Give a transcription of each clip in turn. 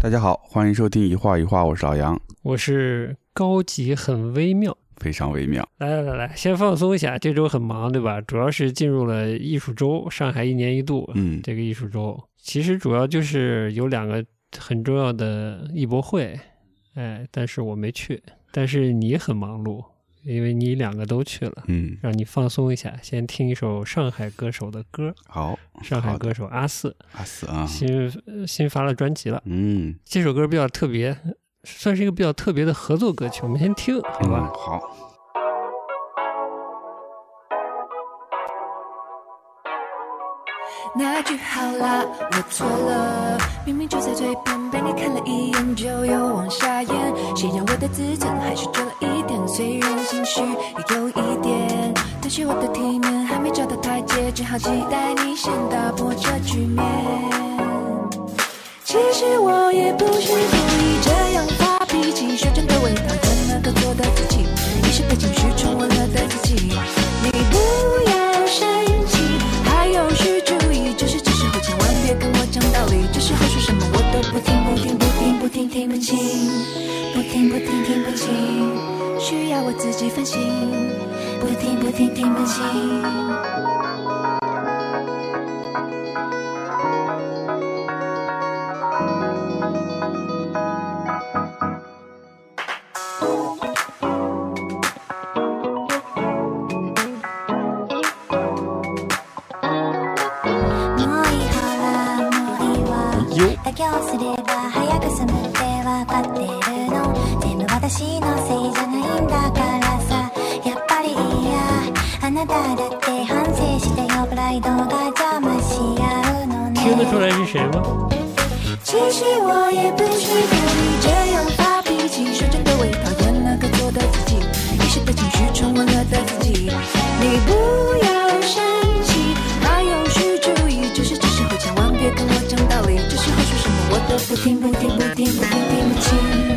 大家好，欢迎收听一画一画，我是老杨，我是高级很微妙，非常微妙。来来来来，先放松一下，这周很忙对吧？主要是进入了艺术周，上海一年一度，嗯，这个艺术周其实主要就是有两个很重要的艺博会，哎，但是我没去，但是你很忙碌。因为你两个都去了，嗯，让你放松一下，先听一首上海歌手的歌。好，上海歌手阿四，阿四啊，新新发了专辑了。嗯，这首歌比较特别，算是一个比较特别的合作歌曲。我们先听，好吧？好。那句好啦，我错了，明明就在嘴边，被你看了一眼就又往下咽。谁让我的自尊还是重了一虽然心虚也有一点，但是我的体面还没找到台阶，只好期待你先打破这局面。其实我也不是故意这样发脾气，说真的，我也讨厌那个做的自己，一时被情绪冲昏了的自己。你不要生气，还有需注意，就是这时候千万别跟我讲道理，这时候说什么我都不听不听不听不听听不清，不听不听听不清，要我自己反省，不听不听听不清。听得出来是谁吗？其实我也不是故意这样发脾气，说真的，我也讨厌那个做的自己，一时被情绪冲昏了的自己。你不要生气，还有需注意，就是这时候千万别跟我讲道理，这时候说什么我都不听不听不听不听听不清，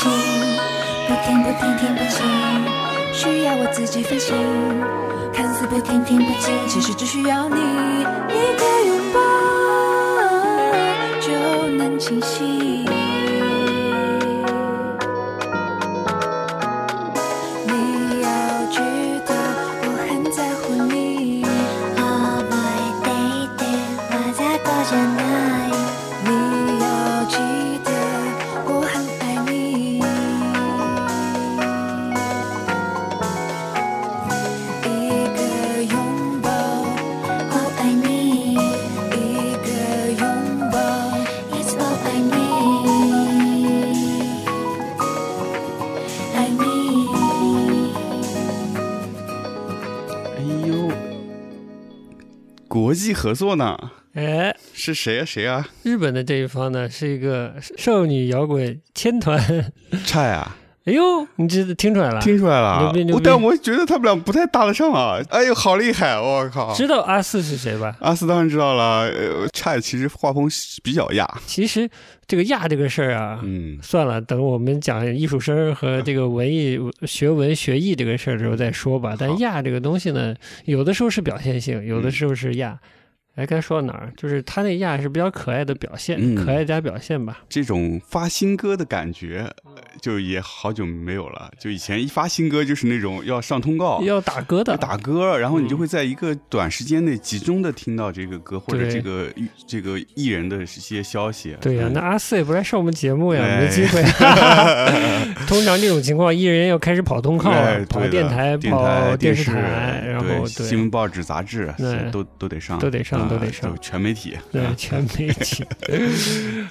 不听听不停，不听不听听不清，需要我自己反省。看似不听听不清，其实只需要你一个拥抱就能清晰。国际合作呢？哎，是谁啊？谁啊？日本的这一方呢，是一个少女摇滚天团。差啊？哎呦，你这听出来了？听出来了啊牛逼牛逼我但我觉得他们俩不太搭得上啊！哎呦，好厉害！我靠！知道阿四是谁吧？阿四当然知道了，呃，菜其实画风比较亚，其实这个亚这个事儿啊，嗯，算了，等我们讲艺术生和这个文艺学文学艺这个事儿的时候再说吧。但亚这个东西呢，有的时候是表现性，有的时候是亚。哎，该说到哪儿？就是他那亚是比较可爱的表现，嗯可爱加表现吧。这种发新歌的感觉，呃就也好久没有了。就以前一发新歌就是那种要上通告，要打歌的，要打歌，然后你就会在一个短时间内集中的听到这个歌或者这个这个艺人的一些消息。对呀、嗯那阿四也不来上我们节目呀，哎没机会。通常这种情况，艺人要开始跑通告跑电台、跑、电视视台，然后新闻、报纸、杂志对都都得上，都得上。都得上全媒体。对啊，全媒体，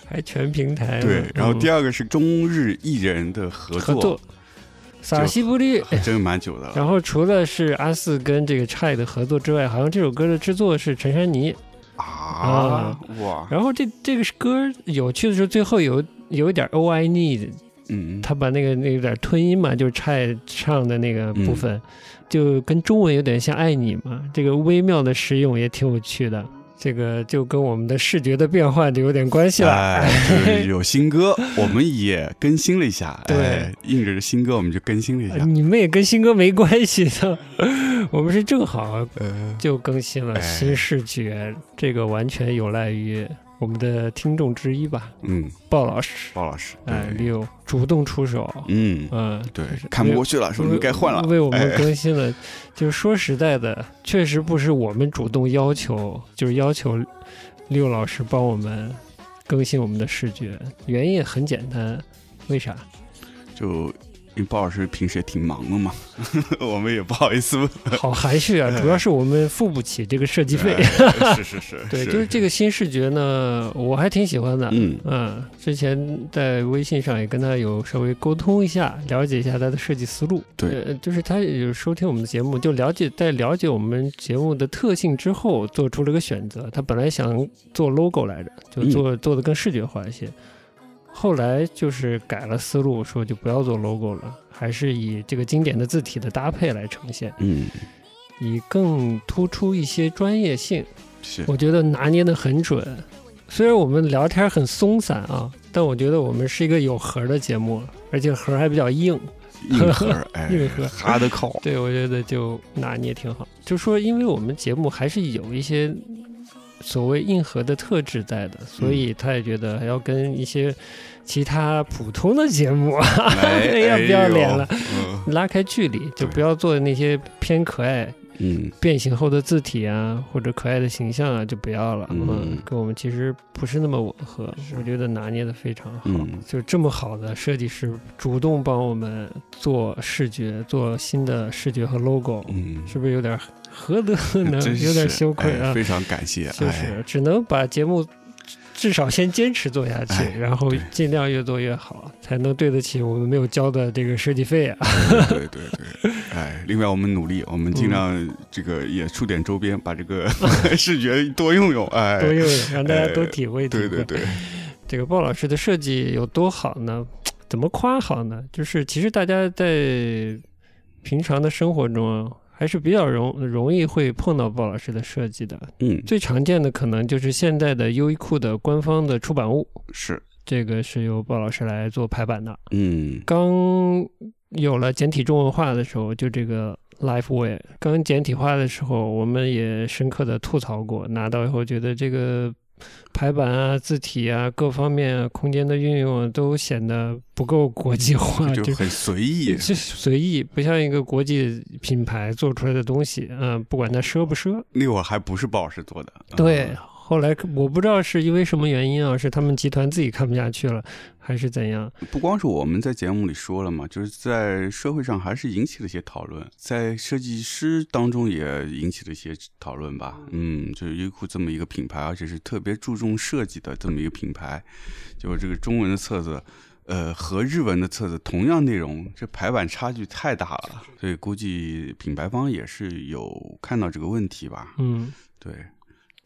还全平台。对，然后第二二个是中日艺人的合作，合作，萨西布利。真蛮久的。然后除了是阿四跟这个蔡的合作之外，好像这首歌的制作是陈珊妮。啊，哇，然后这这个歌有趣的是，最后有有一点 O I need，嗯，他把那个那个点吞音嘛，就是蔡唱的那个部分，就跟中文有点像爱你嘛，这个微妙的使用也挺有趣的。这个就跟我们的视觉的变换就有点关系了。哎，就是有新歌，我们也更新了一下。对哎，应着这新歌，我们就更新了一下。呃你们也跟新歌没关系的，我们是正好呃，就更新了哎新视觉，这个完全有赖于我们的听众之一吧，嗯，鲍老师，鲍老师，哎，六主动出手，嗯，嗯，对，看不过去了，是不是该换了。为我们哎更新了。就是说实在的，确实不是我们主动要求，就是要求六老师帮我们更新我们的视觉，原因也很简单，为啥？就因为包老师平时也挺忙的嘛，我们也不好意思问。好含蓄啊，主要是我们付不起这个设计费。哎 是是是，对，就是这个新视觉呢，我还挺喜欢的。嗯嗯，之前在微信上也跟他有稍微沟通一下，了解一下他的设计思路。对呃，就是他有收听我们的节目，就了解在了解我们节目的特性之后，做出了个选择。他本来想做 logo 来着，就嗯做、做的更视觉化一些。后来就是改了思路，说就不要做 logo 了，还是以这个经典的字体的搭配来呈现，嗯，以更突出一些专业性。是我觉得拿捏的很准。虽然我们聊天很松散啊，但我觉得我们是一个有核的节目，而且核还比较硬。硬核，哎，硬核哈的靠。对，我觉得就拿捏挺好。就说，因为我们节目还是有一些所谓硬核的特质在的，所以他也觉得还要跟一些其他普通的节目哎 要不要脸了，拉开距离，就不要做那些偏可爱、嗯变形后的字体啊，或者可爱的形象啊，就不要了。嗯嗯，跟我们其实不是那么吻合。我觉得拿捏的非常好。嗯就这么好的设计师主动帮我们做视觉，做新的视觉和 logo，、嗯，是不是有点何德何能有点羞愧啊。哎非常感谢。就哎是只能把节目至少先坚持做下去，哎然后尽量越做越好，才能对得起我们没有交的这个设计费啊。对对对，哎，另外我们努力，我们尽量这个也出点周边，把这个 视觉多用用，哎，多用用，让大家多哎体会体会。对对对，这个鲍老师的设计有多好呢？怎么夸好呢？就是其实大家在平常的生活中啊，还是比较容容易会碰到鲍老师的设计的。嗯，最常见的可能就是现在的优衣库的官方的出版物，是，这个是由鲍老师来做排版的。嗯刚有了简体中文化的时候，就这个 LifeWay 刚简体化的时候，我们也深刻的吐槽过。拿到以后觉得这个排版啊、字体啊各方面啊、空间的运用啊，都显得不够国际化，就就很随意，就随意，不像一个国际品牌做出来的东西。嗯，不管它奢不奢。那会儿还不是鲍老师做的，对嗯，后来我不知道是因为什么原因啊，是他们集团自己看不下去了，还是怎样？不光是我们在节目里说了嘛，就是在社会上还是引起了一些讨论，在设计师当中也引起了一些讨论吧。嗯，就是优衣库这么一个品牌，而且是特别注重设计的这么一个品牌，就是这个中文的册子。呃，和日文的册子同样内容，这排版差距太大了，所以估计品牌方也是有看到这个问题吧。嗯。对，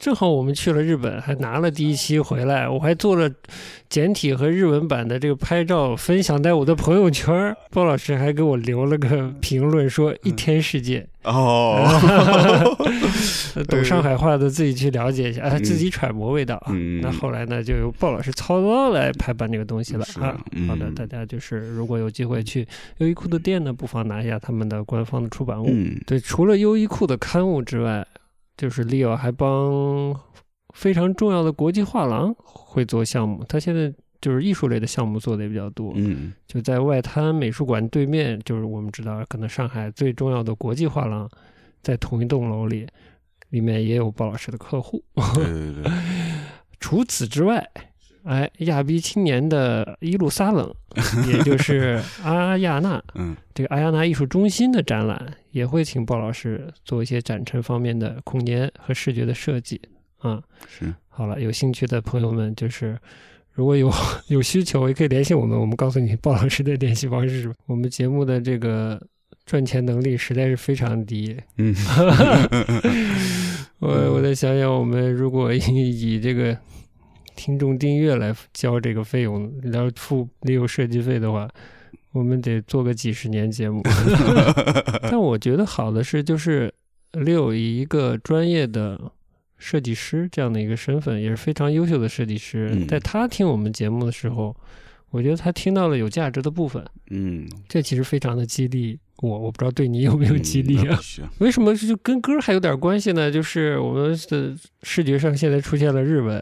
正好我们去了日本，还拿了第一期回来，我还做了简体和日文版的这个拍照分享在我的朋友圈儿。鲍老师还给我留了个评论，说“一天世界哦，”，懂上海话的自己去了解一下，自己揣摩味道啊。嗯那后来呢，就由鲍老师操刀来排版这个东西了是啊。好的，嗯大家就是如果有机会去优衣库的店呢，不妨拿一下他们的官方的出版物。嗯，对，除了优衣库的刊物之外，就是 Leo 还帮非常重要的国际画廊会做项目。他现在就是艺术类的项目做的也比较多，嗯就在外滩美术馆对面，就是我们知道可能上海最重要的国际画廊，在同一栋楼里，里面也有鲍老师的客户。对对对，除此之外，哎，亚逼青年的伊路撒冷，也就是阿亚纳，嗯这个阿亚纳艺术中心的展览也会请鲍老师做一些展陈方面的空间和视觉的设计啊。是，好了，有兴趣的朋友们，就是 如果有 有需求，也可以联系我们，我们告诉你鲍老师的联系方式。我们节目的这个赚钱能力实在是非常低。嗯，我我再想想，我们如果以以这个听众订阅来交这个费用，然后付没有设计费的话，我们得做个几十年节目。但我觉得好的是，就是六以一个专业的设计师这样的一个身份，也是非常优秀的设计师，嗯在他听我们节目的时候，我觉得他听到了有价值的部分，嗯，这其实非常的激励我。我不知道对你有没有激励啊？为什么就跟歌还有点关系呢？就是我们的视觉上现在出现了日文、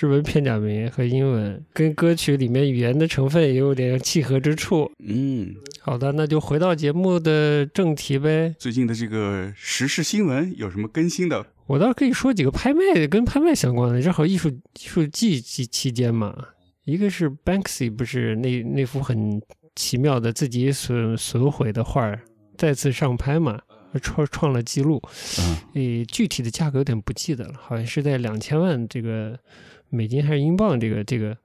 日文片假名和英文，跟歌曲里面语言的成分也有点契合之处。嗯，好的，那就回到节目的正题呗。最近的这个时事新闻有什么更新的？我倒是可以说几个拍卖跟拍卖相关的，正好艺术艺术季期期间嘛。一个是 Banksy，不是那那幅很奇妙的自己损损毁的画儿再次上拍嘛，创创了记录。嗯诶，具体的价格有点不记得了，好像是在两千万这个美金还是英镑这个这个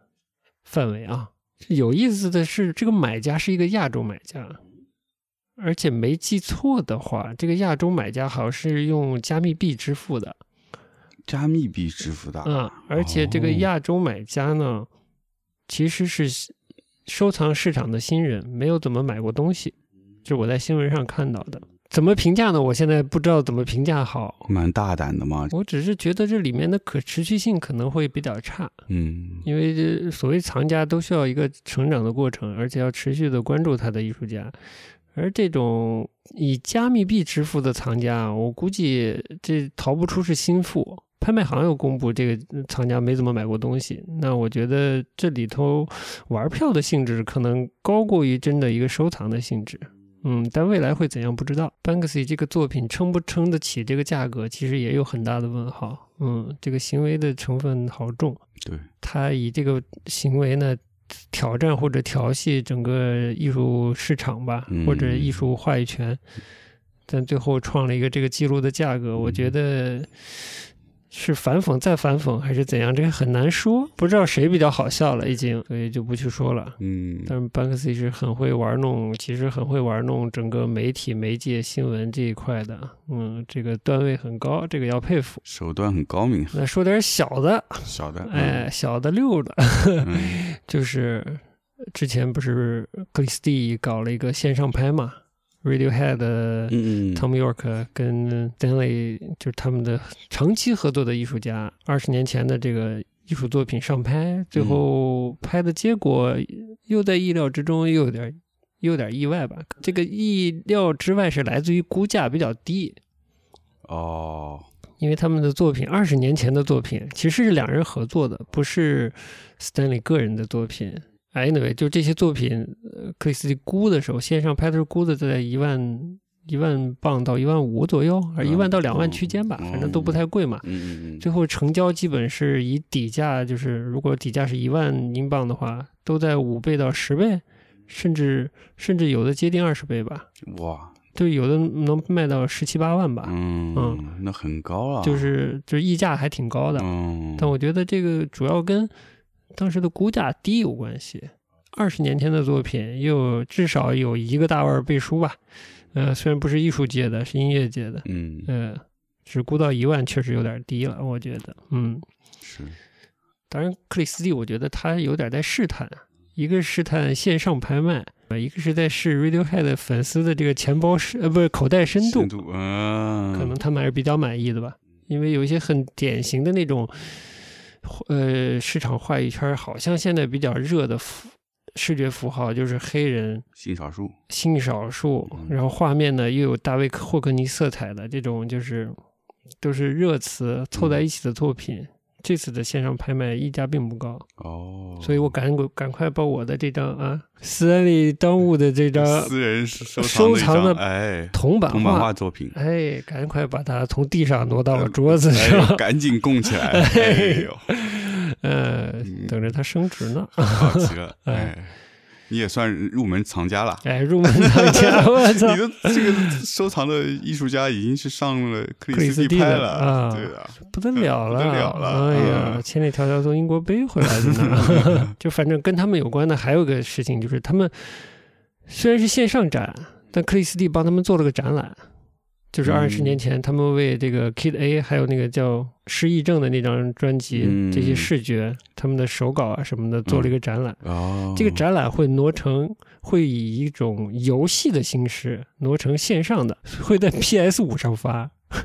范围啊。有意思的是，这个买家是一个亚洲买家，而且没记错的话，这个亚洲买家好像是用加密币支付的，加密币支付的，嗯，而且这个哦亚洲买家呢，其实是收藏市场的新人，没有怎么买过东西，这是我在新闻上看到的。怎么评价呢？我现在不知道怎么评价好。蛮大胆的嘛，我只是觉得这里面的可持续性可能会比较差，嗯因为这所谓藏家都需要一个成长的过程，而且要持续的关注他的艺术家。而这种以加密币支付的藏家，我估计这逃不出是心腹。拍卖行又公布这个藏家没怎么买过东西，那我觉得这里头玩票的性质可能高过于真的一个收藏的性质。嗯，但未来会怎样不知道。Banksy 这个作品撑不撑得起这个价格，其实也有很大的问号。嗯，这个行为的成分好重。对，他以这个行为呢，挑战或者调戏整个艺术市场吧，嗯或者艺术话语权，但最后创了一个这个记录的价格，我觉得是反讽再反讽还是怎样，这个很难说，不知道谁比较好笑了，已经，所以就不去说了。嗯。但是班克西是很会玩弄，其实很会玩弄整个媒体、媒介、新闻这一块的，嗯，这个段位很高，这个要佩服。手段很高明，那说点小的，小的，哎，小的溜的，嗯。就是之前不是克里斯蒂搞了一个线上拍嘛，Radiohead 的嗯嗯 Tom York 跟 Stanley 就是他们的长期合作的艺术家，二十年前的这个艺术作品上拍，最后拍的结果又在意料之中，又有点又有点意外吧。这个意料之外是来自于估价比较低，哦，因为他们的作品二十年前的作品其实是两人合作的，不是 Stanley 个人的作品。哎，anyway，就这些作品，呃克里斯蒂估的时候，线上拍的时候估的在一万一万磅到一万五左右，而一万到两万区间吧，嗯反正都不太贵嘛。嗯嗯嗯，最后成交基本是以底价，就是如果底价是一万英镑的话，都在五倍到十倍，甚至甚至有的接近二十倍吧，哇，就有的能卖到十七八万吧，嗯，那很高啊，就是就是溢价还挺高的。嗯，但我觉得这个主要跟当时的估价低有关系。二十年前的作品，又至少有一个大腕儿背书吧。呃，虽然不是艺术界的，是音乐界的，嗯呃，只估到一万确实有点低了，我觉得。嗯，是，当然，克里斯蒂，我觉得他有点在试探，一个试探线上拍卖，呃，一个是在试 Radiohead 粉丝的这个钱包深，呃，不是口袋深度，深度，嗯，可能他们还是比较满意的吧，因为有一些很典型的那种，呃，市场画一圈好像现在比较热的符视觉符号就是黑人性少数，性少数，嗯然后画面呢又有大卫霍克尼色彩的这种，就是都是热词凑在一起的作品。这次的线上拍卖溢价并不高，哦，所以我赶赶快把我的这张啊斯坦利当务的这张私人收收藏的哎，铜版画画作品，哎，赶快把它从地上挪到了桌子上。哎，赶紧供起来，哎呦，呃，等着它升值呢。好极了，哎。哎，你也算入门藏家了。哎，入门藏家，我操 你！的这个收藏的艺术家已经是上了克克里里斯斯蒂派了，啊对啊，不得了了，不得了了哎呀，嗯千里迢迢从英国背回来的呢。就反正跟他们有关的还有个事情，就是他们虽然是线上展，但克里斯蒂帮他们做了个展览。就是二十嗯。年前，他们为这个 Kid A 还有那个叫失忆症的那张专辑，嗯。这些视觉、他们的手稿啊什么的，做了一个展览。哦，这个展览会挪成，会以一种游戏的形式挪成线上的，会在 PS 五上发。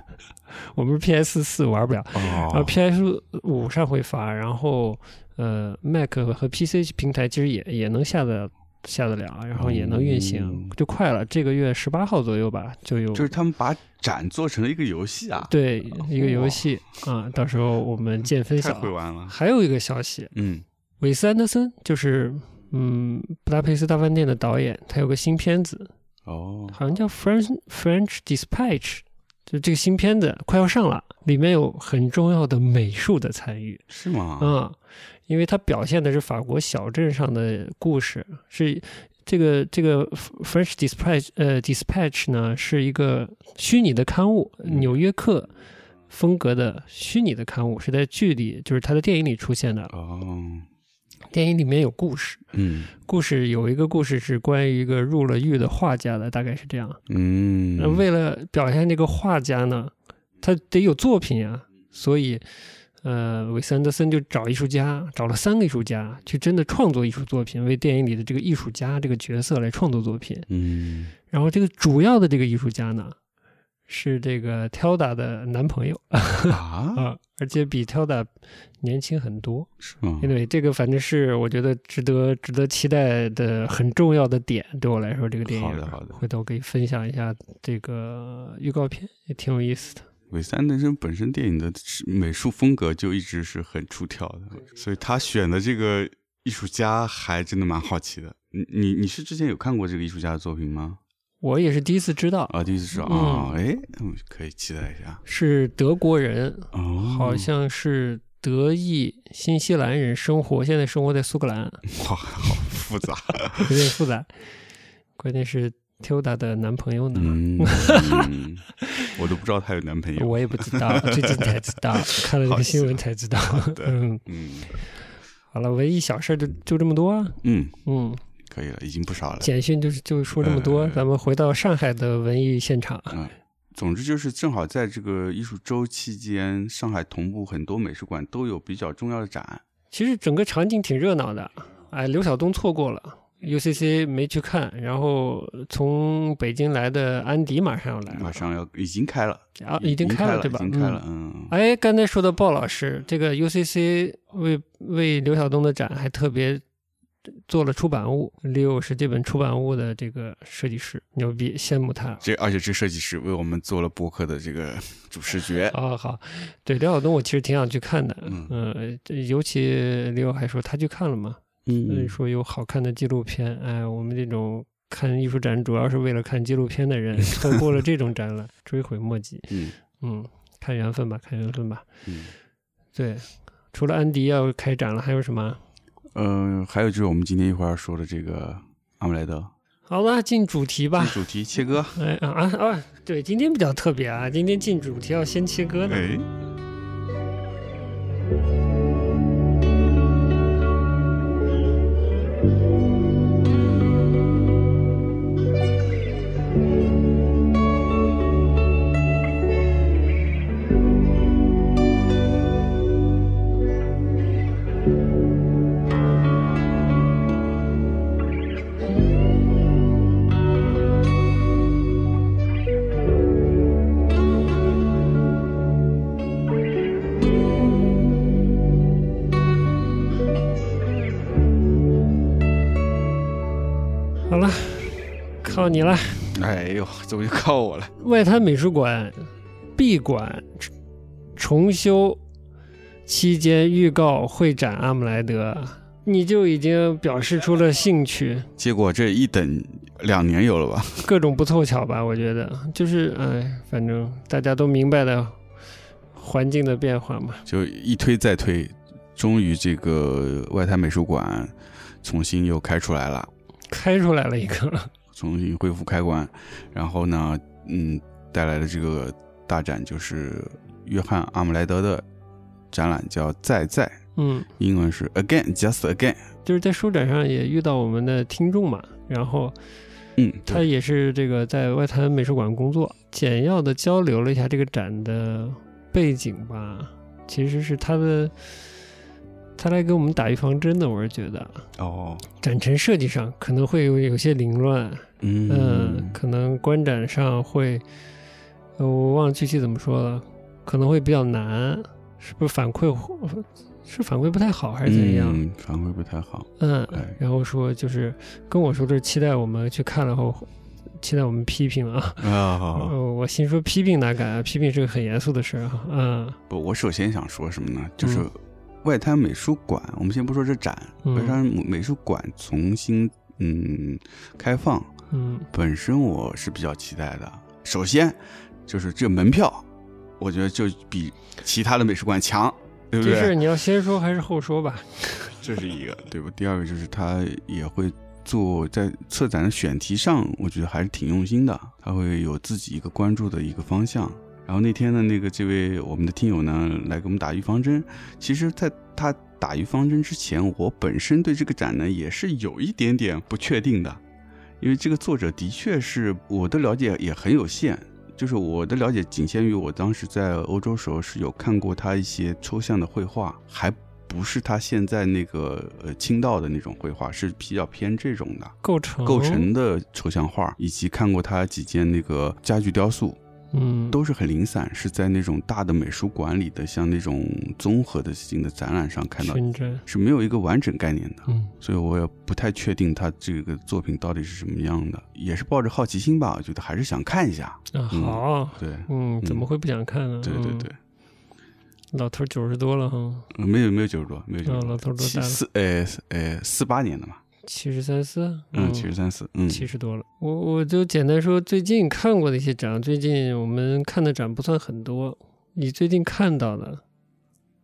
我们是 PS 四玩不了，然后哦，PS 五上会发，然后呃，Mac 和 PC 平台其实也也能下得下得了，然后也能运行，嗯就快了。这个月十八号左右吧，就有就是他们把展做成了一个游戏啊，对一个游戏啊，到时候我们见分太晓。会玩了。还有一个消息，嗯，韦斯安德森就是嗯布达佩斯大饭店的导演，他有个新片子，哦，好像叫 French French Dispatch，就这个新片子快要上了，里面有很重要的美术的参与。是吗？啊、因为它表现的是法国小镇上的故事，是这个这个 French Dispatch 呃 Dispatch 呢是一个虚拟的刊物，嗯纽约客风格的虚拟的刊物，是在剧里就是他的电影里出现的。哦，电影里面有故事，嗯故事有一个故事是关于一个入了狱的画家的，大概是这样。嗯，那为了表现这个画家呢，他得有作品啊，所以，呃，韦斯安德森就找艺术家，找了三个艺术家去真的创作艺术作品，为电影里的这个艺术家这个角色来创作作品。嗯然后这个主要的这个艺术家呢，是这个 Tilda 的男朋友啊，啊，而且比 Tilda 年轻很多。是吗？因为这个反正是我觉得值得值得期待的很重要的点，对我来说，这个电影好的好的回头可以分享一下这个预告片，也挺有意思的。韦斯安德森本身电影的美术风格就一直是很出挑的，所以他选的这个艺术家还真的蛮好奇的。你你你是之前有看过这个艺术家的作品吗？我也是第一次知道，啊，第一次知道啊，哎，嗯，可以期待一下。是德国人，哦，好像是德裔新西兰人，生活现在生活在苏格兰，哇，好复杂。有点复杂。关键是 Tilda 的男朋友呢，嗯，嗯 我都不知道她有男朋友。我也不知道，最近才知道，看了这个新闻才知道。的嗯，嗯好了，文艺小事就就这么多啊。嗯，嗯，可以了，已经不少了。简讯就是就说这么多，呃咱们回到上海的文艺现场。嗯，总之就是正好在这个艺术周期间，上海同步很多美术馆都有比较重要的展。其实整个场景挺热闹的，哎，刘晓东错过了，UCC 没去看，然后从北京来的安迪马上要来了，马上要已经开了，啊，已经开开了对吧？已经开了，嗯。嗯，哎，刚才说到鲍老师，这个 UCC 为为刘晓东的展还特别做了出版物，Leo 是这本出版物的这个设计师，牛逼，羡慕他。这而且这设计师为我们做了博客的这个主视觉，哦，好，对刘晓东，我其实挺想去看的，嗯。呃，这尤其 Leo 还说他去看了嘛，嗯，说有好看的纪录片，哎，我们这种看艺术展主要是为了看纪录片的人，错过了这种展览，追悔莫及。嗯嗯，看缘分吧，看缘分吧。嗯对，除了安迪要开展了，还有什么？呃，还有就是我们今天一会儿要说的这个阿姆莱德，好了，进主题吧进。主题切割，哎啊啊啊！对，今天比较特别啊，今天进主题要先切割的。哎，你了。哎呦，怎么就靠我了？外滩美术馆闭馆重修期间预告会展阿姆莱德，你就已经表示出了兴趣，结果这一等两年有了吧？各种不凑巧吧？我觉得就是哎，反正大家都明白的环境的变化嘛。就一推再推，终于这个外滩美术馆重新又开出来了。开出来了一个，重新恢复开关，然后呢，嗯，带来的这个大展就是约翰阿姆莱德的展览，叫《再在》，嗯，英文是 Again Just Again。就是在书展上也遇到我们的听众嘛，然后嗯，他也是这个在外滩美术馆工作，简要的交流了一下这个展的背景吧，其实是他的，他来给我们打预防针的，我是觉得。哦，展陈设计上可能会有有些凌乱，嗯嗯，可能观展上会，呃我忘了具体怎么说了，可能会比较难，是不是反馈是反馈不太好还是怎样？嗯，反馈不太好。嗯哎，然后说就是跟我说的是期待我们去看了后，期待我们批评啊。啊，好好呃，我心说批评哪敢啊？批评是个很严肃的事儿哈。嗯不，我首先想说什么呢？就是嗯外滩美术馆，我们先不说这展，嗯外滩美术馆重新嗯开放，嗯本身我是比较期待的。首先就是这门票，我觉得就比其他的美术馆强，对不对？这是你要先说还是后说吧？这是一个，对吧？第二个就是他也会做在策展的选题上，我觉得还是挺用心的，他会有自己一个关注的一个方向。然后那天呢，那个这位我们的听友呢来给我们打预防针，其实在他打预防针之前，我本身对这个展呢也是有一点点不确定的，因为这个作者的确是我的了解也很有限。就是我的了解仅限于我当时在欧洲时候是有看过他一些抽象的绘画，还不是他现在那个呃清道的那种绘画，是比较偏这种的构成构成的抽象画，以及看过他几件那个家具雕塑，嗯。都是很零散，是在那种大的美术馆里的，像那种综合的性的展览上看到。是没有一个完整概念的。嗯。所以我也不太确定他这个作品到底是什么样的，也是抱着好奇心吧，我觉得还是想看一下。啊好，对，嗯，怎么会不想看呢？嗯对对对，，老头九十多了哈，呃没有没有九十多，没有九十多，啊老头多七大了？四呃呃四八年的嘛，七十三四，嗯，七十三四，嗯，七十多了。我我就简单说最近看过的一些展，最近我们看的展不算很多。以最近看到的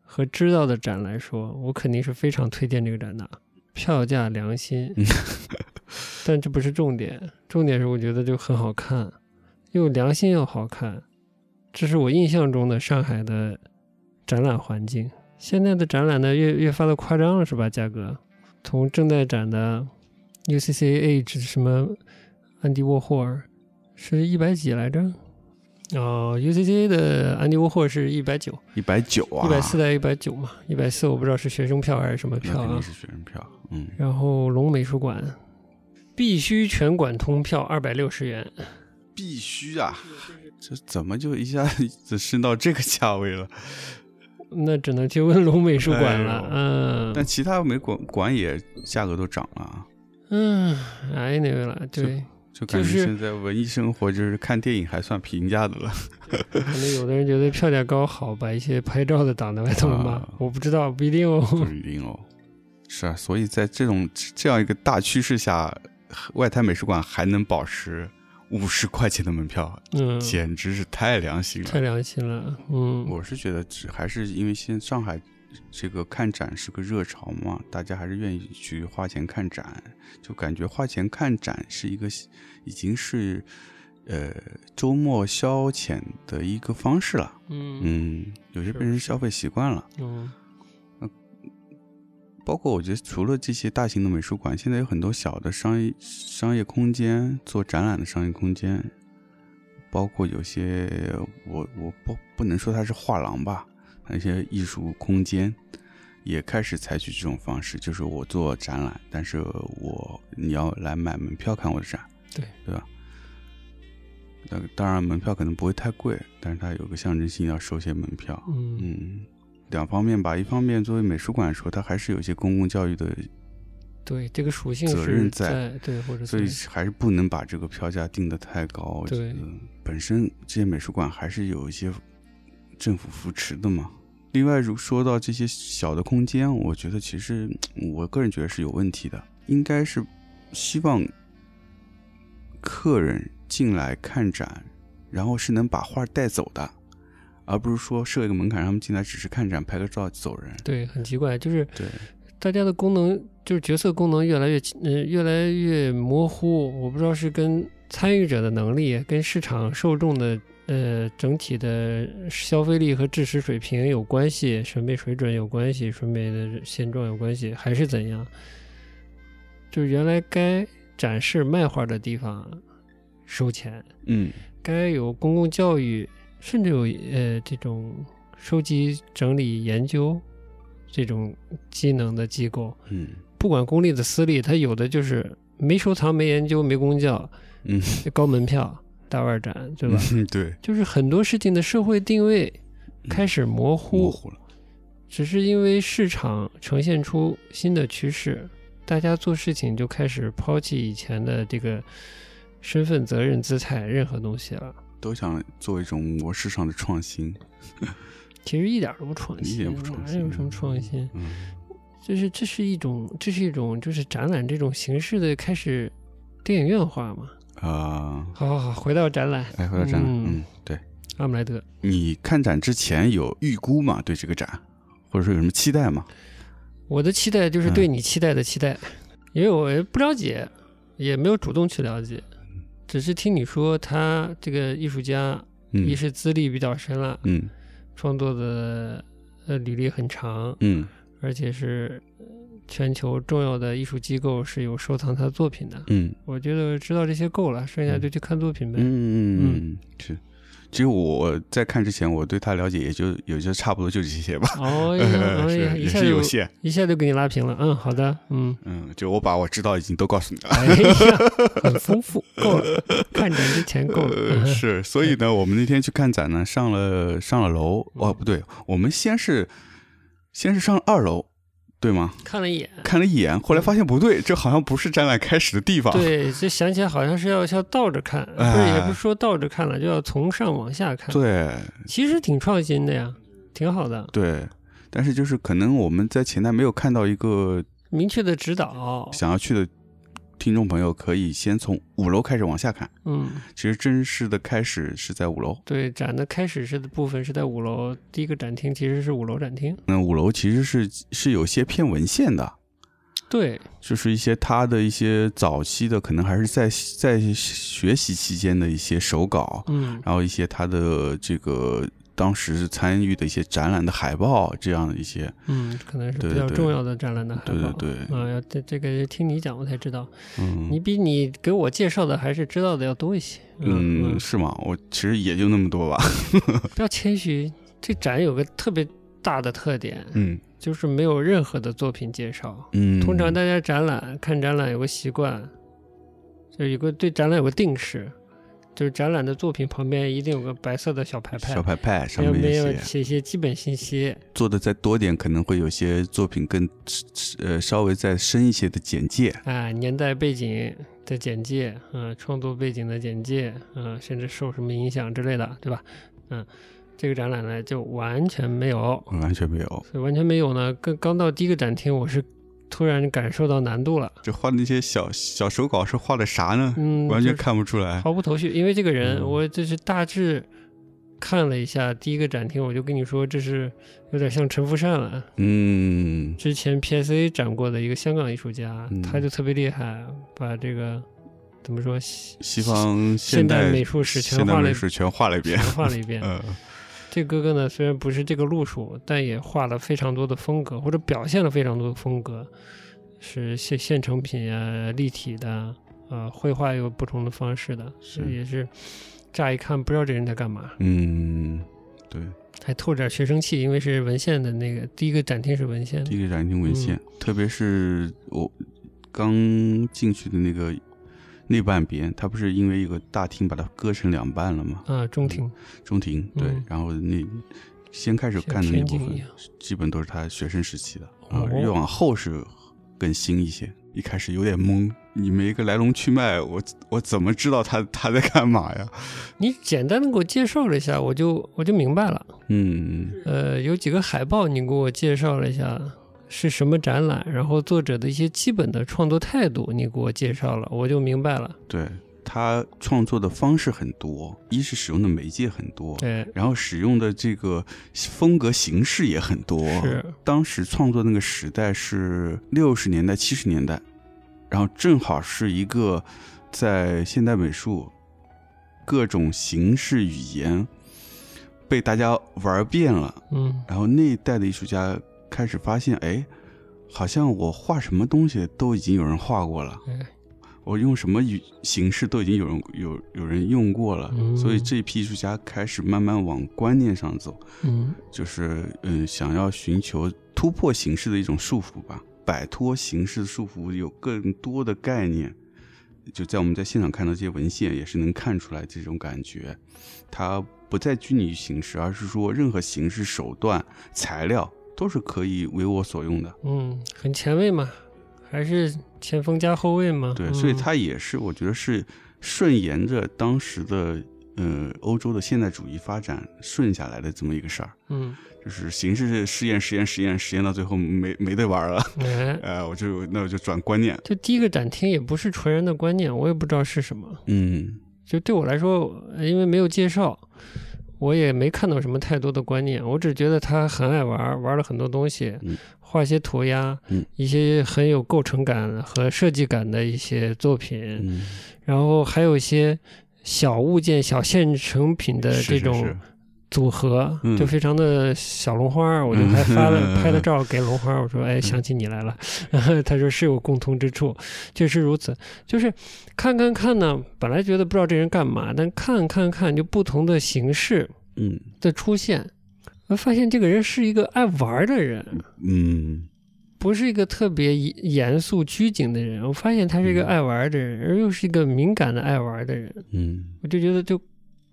和知道的展来说，我肯定是非常推荐这个展的，票价良心。但这不是重点，重点是我觉得就很好看，又良心又好看。这是我印象中的上海的展览环境。现在的展览呢，越越发的夸张了，是吧？价格从正在展的 UCC Age 什么安迪沃霍尔是一百几来着？哦，UCC 的安迪沃霍尔是一百九，一百九啊，一百四到一百九嘛，一百四我不知道是学生票还是什么票啊。肯定是学生票，嗯，然后龙美术馆必须全馆通票二百六十元，必须啊，这怎么就一下子升到这个价位了？那只能去温龙美术馆了。哎嗯但其他美馆馆也价格都涨了啊，嗯，哎那个了，对，就感觉就是现在文艺生活就是看电影还算平价的了。可能有的人觉得票价高好，把一些拍照的挡在外头嘛，啊 我不知道，不一定哦。不一定哦。是啊，所以在这种这样一个大趋势下，外滩美术馆还能保持五十块钱的门票，嗯，简直是太良心了。太良心了，嗯，我是觉得只还是因为现上海这个看展是个热潮嘛，大家还是愿意去花钱看展，就感觉花钱看展是一个已经是呃周末消遣的一个方式了。嗯嗯，有些被人消费习惯了。嗯包括我觉得，除了这些大型的美术馆，现在有很多小的商业商业空间做展览的商业空间，包括有些我我不不能说它是画廊吧，那些艺术空间也开始采取这种方式，就是我做展览，但是我你要来买门票看我的展，对对吧？那当然门票可能不会太贵，但是它有个象征性，要收些门票。嗯嗯，两方面吧。一方面，作为美术馆来说，它还是有一些公共教育的，对，这个属性责任在对，或者所以还是不能把这个票价定得太高。我觉对本身这些美术馆还是有一些政府扶持的嘛。另外，如说到这些小的空间，我觉得其实我个人觉得是有问题的，应该是希望客人进来看展，然后是能把画带走的，而不是说设一个门槛，让他们进来只是看展、拍个照走人。对，很奇怪，就是对，大家的功能就是角色功能越来越呃越来越模糊，我不知道是跟参与者的能力、跟市场受众的呃整体的消费力和知识水平有关系，审美水准有关系，审美的现状有关系，还是怎样？就是原来该展示卖画的地方收钱，嗯该有公共教育，甚至有呃这种收集、整理、研究这种机能的机构，嗯不管公立的、私立，它有的就是没收藏、没研究、没公教，嗯，高门票、大腕展，对吧？嗯对，就是很多事情的社会定位开始模糊，模糊了。只是因为市场呈现出新的趋势，大家做事情就开始抛弃以前的这个身份、责任、姿态，任何东西了。都想做一种模式上的创新。其实一点都不创新，一点不创新哪有什么创新？嗯就是这是一种，这是一种，就是展览这种形式的开始电影院化嘛。啊，好好好，回到展览，哎，回到展览，嗯嗯，对，阿姆莱德。你看展之前有预估吗？对这个展，或者说有什么期待吗？我的期待就是嗯对你期待的期待，因为我也不了解，也没有主动去了解，只是听你说他这个艺术家，嗯一是资历比较深了，嗯创作的呃履历很长，嗯而且是呃全球重要的艺术机构是有收藏他作品的。嗯我觉得知道这些够了，剩下就去看作品呗。嗯嗯嗯，是。其实我在看之前，我对他了解也就也就差不多就这些吧，哦呀，哎呀，是也是有限。一下就给你拉平了。嗯，好的，嗯，嗯，就我把我知道已经都告诉你了。哎呀，很丰富，够了，看展之前够了。呃，是，所以呢，我们那天去看展呢，上了上了楼，哦，不对，我们先是先是上二楼，对吗？看了一眼，看了一眼，后来发现不对，这好像不是展览开始的地方。，对，就想起来好像是要要倒着看，不是哎也不是说倒着看了，就要从上往下看。对其实挺创新的呀，挺好的，对，但是就是可能我们在前台没有看到一个明确的指导。想要去的听众朋友，可以先从五楼开始往下看。嗯，其实正式的开始是在五楼，对，展的开始是的部分是在五楼，第一个展厅其实是五楼展厅。那五楼其实是是有些偏文献的。对，就是一些他的一些早期的，可能还是在在学习期间的一些手稿，嗯，然后一些他的这个当时参与的一些展览的海报，这样的一些，嗯，可能是对对比较重要的展览的海对报。对对，啊，要这这个听你讲我才知道，嗯，你比你给我介绍的还是知道的要多一些。嗯嗯，是吗？我其实也就那么多吧，不要谦虚，这展有个特别大的特点，嗯。就是没有任何的作品介绍。嗯，通常大家展览看展览有个习惯，就有个对展览有个定式，就是展览的作品旁边一定有个白色的小牌牌小，牌牌上面没有面写写一些基本信息。做的再多点，可能会有些作品更呃稍微再深一些的简介，啊，年代背景的简介，嗯、创作背景的简介，嗯、甚至受什么影响之类的，对吧？嗯，这个展览呢就完全没有，完全没有，所以完全没有呢。刚刚到第一个展厅，我是突然感受到难度了，这画的那些小小手稿是画的啥呢？嗯，完全看不出来。毫无头绪。因为这个人，嗯我就是大致看了一下第一个展厅，我就跟你说，这是有点像陈福善了。嗯之前 PSA 展过的一个香港艺术家，嗯他就特别厉害，把这个怎么说西西方现代美术史全画了一美术全画了一遍全。画了一遍。嗯这哥哥呢，虽然不是这个路数，但也画了非常多的风格，或者表现了非常多的风格，是现现成品啊、立体的，呃，绘画有不同的方式的，所以也是乍一看不知道这人在干嘛，嗯，对，还透着点学生气，因为是文献的那个第一个展厅是文献第一个展厅文献，特别是我刚进去的那个那半边，它不是因为一个大厅把它割成两半了吗？啊，中庭中庭对，嗯然后那先开始看的那部分基本都是他学生时期的，啊、哦越往后是更新一些。一开始有点懵，你没个来龙去脉，我我怎么知道他他在干嘛呀？你简单的给我介绍了一下，我就我就明白了。嗯呃，有几个海报你给我介绍了一下是什么展览，然后作者的一些基本的创作态度你给我介绍了，我就明白了。对，他创作的方式很多，一是使用的媒介很多，对，然后使用的这个风格形式也很多。是，当时创作那个时代是六十年代、七十年代，然后正好是一个在现代美术各种形式语言被大家玩遍了，嗯然后那一代的艺术家开始发现，哎，好像我画什么东西都已经有人画过了。哎我用什么语形式都已经有人有有人用过了，嗯。所以这一批艺术家开始慢慢往观念上走，嗯。就是嗯，想要寻求突破形式的一种束缚吧，摆脱形式束缚，有更多的概念。就在我们在现场看到这些文献，也是能看出来这种感觉，它不再拘泥于形式，而是说任何形式、手段、材料都是可以为我所用的。嗯，很前卫嘛，还是前锋加后卫嘛。对，嗯。所以它也是我觉得是顺沿着当时的呃欧洲的现代主义发展顺下来的这么一个事儿，嗯，就是形式实验实验实验实验到最后没没得玩了，哎，呃，我就那我就转观念，就第一个展厅也不是纯然的观念，我也不知道是什么。嗯。就对我来说，呃因为没有介绍，我也没看到什么太多的观念，我只觉得他很爱玩，玩了很多东西，嗯画一些涂鸦，嗯一些很有构成感和设计感的一些作品，嗯然后还有一些小物件、小现成品的这种是组合，嗯。就非常的小龙花，我就还发了、嗯拍了照给龙花，我说哎想起你来了，他说是有共通之处，确实如此。就是看看看呢，本来觉得不知道这人干嘛，但看看看就不同的形式嗯。的出现，我发现这个人是一个爱玩的人，嗯。不是一个特别严肃拘谨的人。我发现他是一个嗯。爱玩的人，而又是一个敏感的爱玩的人。嗯。我就觉得就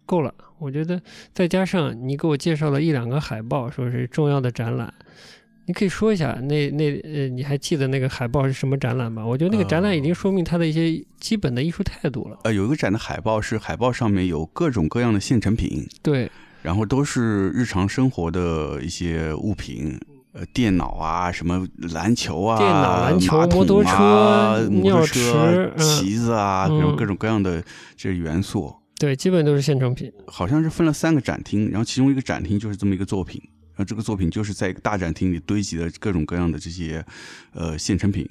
够了。我觉得再加上你给我介绍了一两个海报，说是重要的展览，你可以说一下那那呃，你还记得那个海报是什么展览吗？我觉得那个展览已经说明他的一些基本的艺术态度了。呃，有一个展的海报是海报上面有各种各样的现成品，对，然后都是日常生活的一些物品，呃，电脑啊，什么篮球啊，电脑篮球摩托车啊摩尿托车旗子啊，各种嗯各种各样的这些元素，对，基本都是现成品。好像是分了三个展厅，然后其中一个展厅就是这么一个作品，然后这个作品就是在一个大展厅里堆积的各种各样的这些呃现成品，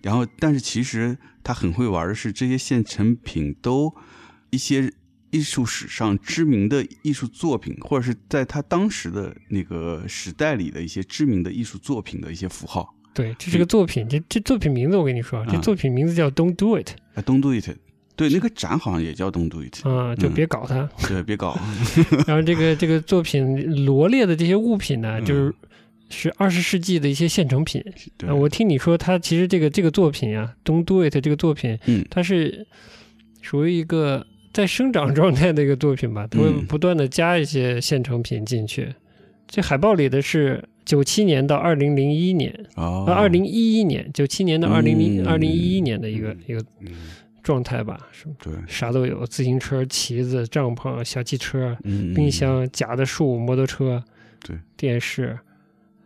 然后但是其实他很会玩的是这些现成品都一些艺术史上知名的艺术作品，或者是在他当时的那个时代里的一些知名的艺术作品的一些符号。对，这是个作品，这这作品名字我跟你说，这嗯作品名字叫 Don't Do It 啊，Don't do it，对，那个展好像也叫 Don't do it，啊，就嗯。别搞它。对，别搞，然后这个这个作品罗列的这些物品呢，嗯就是是二十世纪的一些现成品。我听你说，它其实这个这个作品啊，《Don't Do It》这个作品，嗯。它是属于一个在生长状态的一个作品吧，它会嗯。不断的加一些现成品进去。这海报里的是九七年到二零零一年，哦。呃，二零一一年，九七年到二零零嗯。二零一一年的一个一个嗯状态吧，是对，啥都有，自行车、旗子、帐篷、小汽车、嗯，冰箱、假的树、摩托车，对，电视、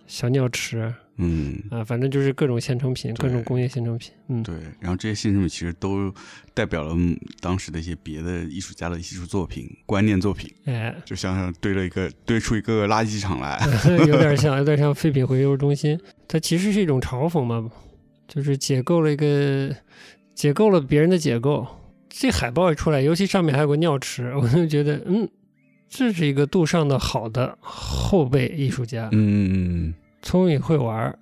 小尿池嗯，啊，反正就是各种现成品，各种工业现成品。嗯，对，然后这些现成品其实都代表了嗯当时的一些别的艺术家的艺术作品、观念作品，哎，就像是堆了一个堆出一个垃圾场来。有点像，有点像废品回收中心。它其实是一种嘲讽嘛，就是解构了一个解构了别人的解构。这海报一出来，尤其上面还有个尿池，我就觉得，嗯，这是一个杜尚的好的后辈艺术家，嗯嗯嗯，聪明会玩儿，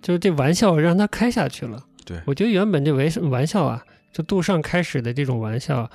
就是这玩笑让他开下去了。对我觉得原本这玩玩笑啊，就杜尚开始的这种玩笑，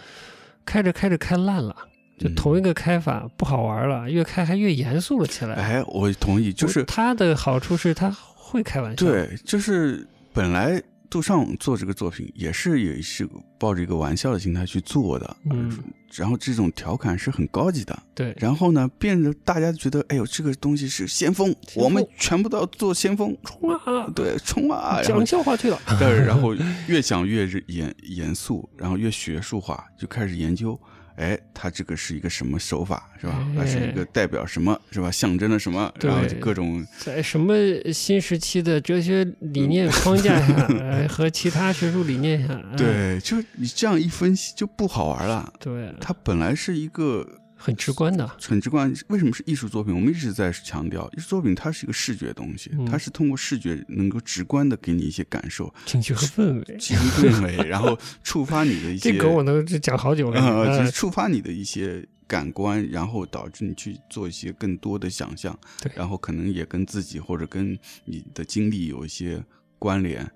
开着开着开烂了，就嗯同一个开法不好玩了，越开还越严肃了起来。哎，我同意，就是我他的好处是他会开玩笑，，对，就是本来杜尚做这个作品也是也是抱着一个玩笑的心态去做的，嗯，然后这种调侃是很高级的，对，然后呢，变得大家觉得，哎呦，这个东西是先锋，锋。我们全部都要做先锋，冲啊，对，冲啊！讲笑话去了，对，然后越讲越严严肃，然后越学术化，就开始研究，哎，它这个是一个什么手法，是吧？哎它是一个代表什么，是吧？象征了什么？然后就各种在什么新时期的哲学理念框架下，呃，和其他学术理念下，哎对，就你这样一分析就不好玩了。对，它本来是一个很直观的，很直观，为什么是艺术作品？我们一直在强调，艺术作品它是一个视觉东西，嗯。它是通过视觉能够直观的给你一些感受、情绪和氛围。情绪氛围，然后触发你的一些这个我能讲好久了，呃，就是呃触发你的一些感官，然后导致你去做一些更多的想象，对。然后可能也跟自己或者跟你的经历有一些关联，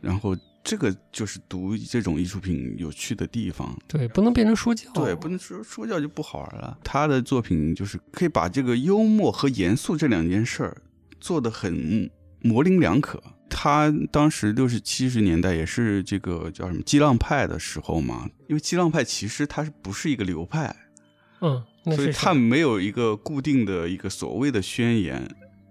然后这个就是读这种艺术品有趣的地方。对，不能变成说教，对，不能说说教就不好玩了。他的作品就是可以把这个幽默和严肃这两件事儿做得很模棱两可。他当时六十七十年代也是这个叫什么激浪派的时候嘛，因为激浪派其实它是不是一个流派，嗯，那所以是啥它没有一个固定的一个所谓的宣言，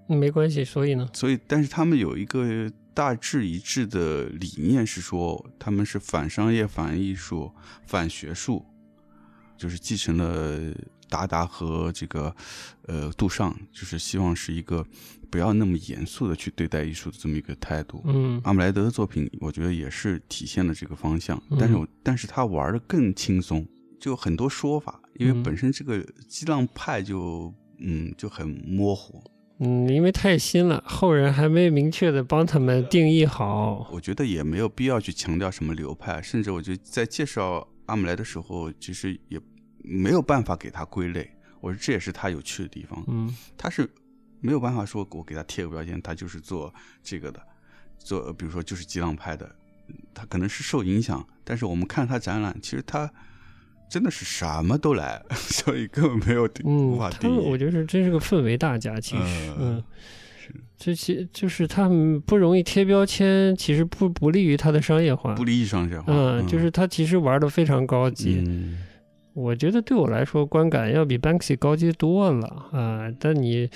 没关系，所以呢，所以但是他们有一个大致一致的理念是说，他们是反商业、反艺术、反学术，就是继承了达达和这个呃杜尚，就是希望是一个不要那么严肃的去对待艺术的这么一个态度。嗯阿姆莱德的作品，我觉得也是体现了这个方向，嗯但是我但是他玩的更轻松，就很多说法，因为嗯本身这个激浪派就嗯就很模糊，嗯，因为太新了，后人还没明确的帮他们定义好，我觉得也没有必要去强调什么流派，甚至我觉得在介绍阿姆莱的时候，其实也没有办法给他归类。我说这也是他有趣的地方，嗯他是没有办法说我给他贴个标签，他就是做这个的，做比如说就是激浪派的，他可能是受影响，但是我们看他展览，其实他真的是什么都来，所以根本没有定无嗯法，定他们我。觉得真是个氛围大家，其实，嗯嗯。这其就是他们不容易贴标签，其实不不利于他的商业化。不利于商业化，嗯，就是他其实玩的非常高级。嗯我觉得对我来说，观感要比 Banksy 高级多了啊！但你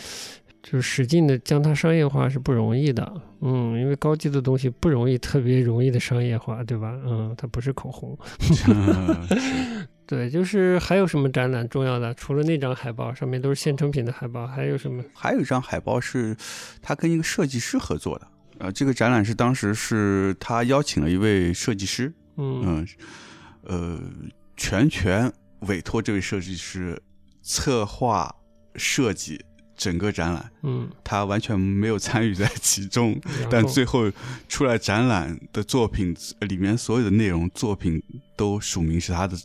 就是使劲的将它商业化是不容易的，嗯，因为高级的东西不容易特别容易的商业化，对吧？嗯，它不是口红。对，就是还有什么展览重要的？除了那张海报上面都是现成品的海报，还有什么？还有一张海报是他跟一个设计师合作的，呃，这个展览是当时是他邀请了一位设计师，嗯嗯，呃，全权委托这位设计师策划设计整个展览，嗯，他完全没有参与在其中，但最后出来展览的作品呃里面所有的内容作品都署名是他的，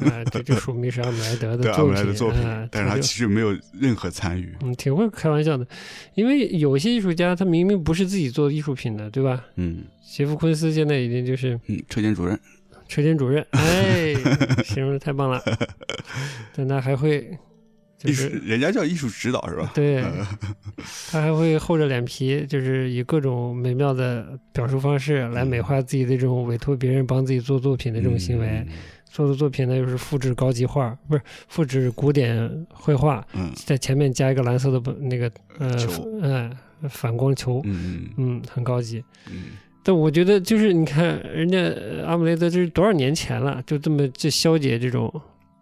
啊，这就署名是阿姆莱德的阿作品，姆莱的作品啊，但是他其实没有任何参与，嗯，挺会开玩笑的，因为有些艺术家他明明不是自己做艺术品的，对吧？嗯杰夫昆斯现在已经就是嗯，车间主任，车间主任，哎，形容的太棒了。但他还会，就是人家叫艺术指导是吧？对，他还会厚着脸皮，就是以各种美妙的表述方式来美化自己的这种委托别人帮自己做作品的这种行为。做的作品呢，又是复制高级画，不是复制古典绘画，嗯在前面加一个蓝色的不那个呃球呃反光球，嗯嗯嗯，很高级。嗯但我觉得就是你看人家呃阿姆雷德这是多少年前了，就这么这消解这种，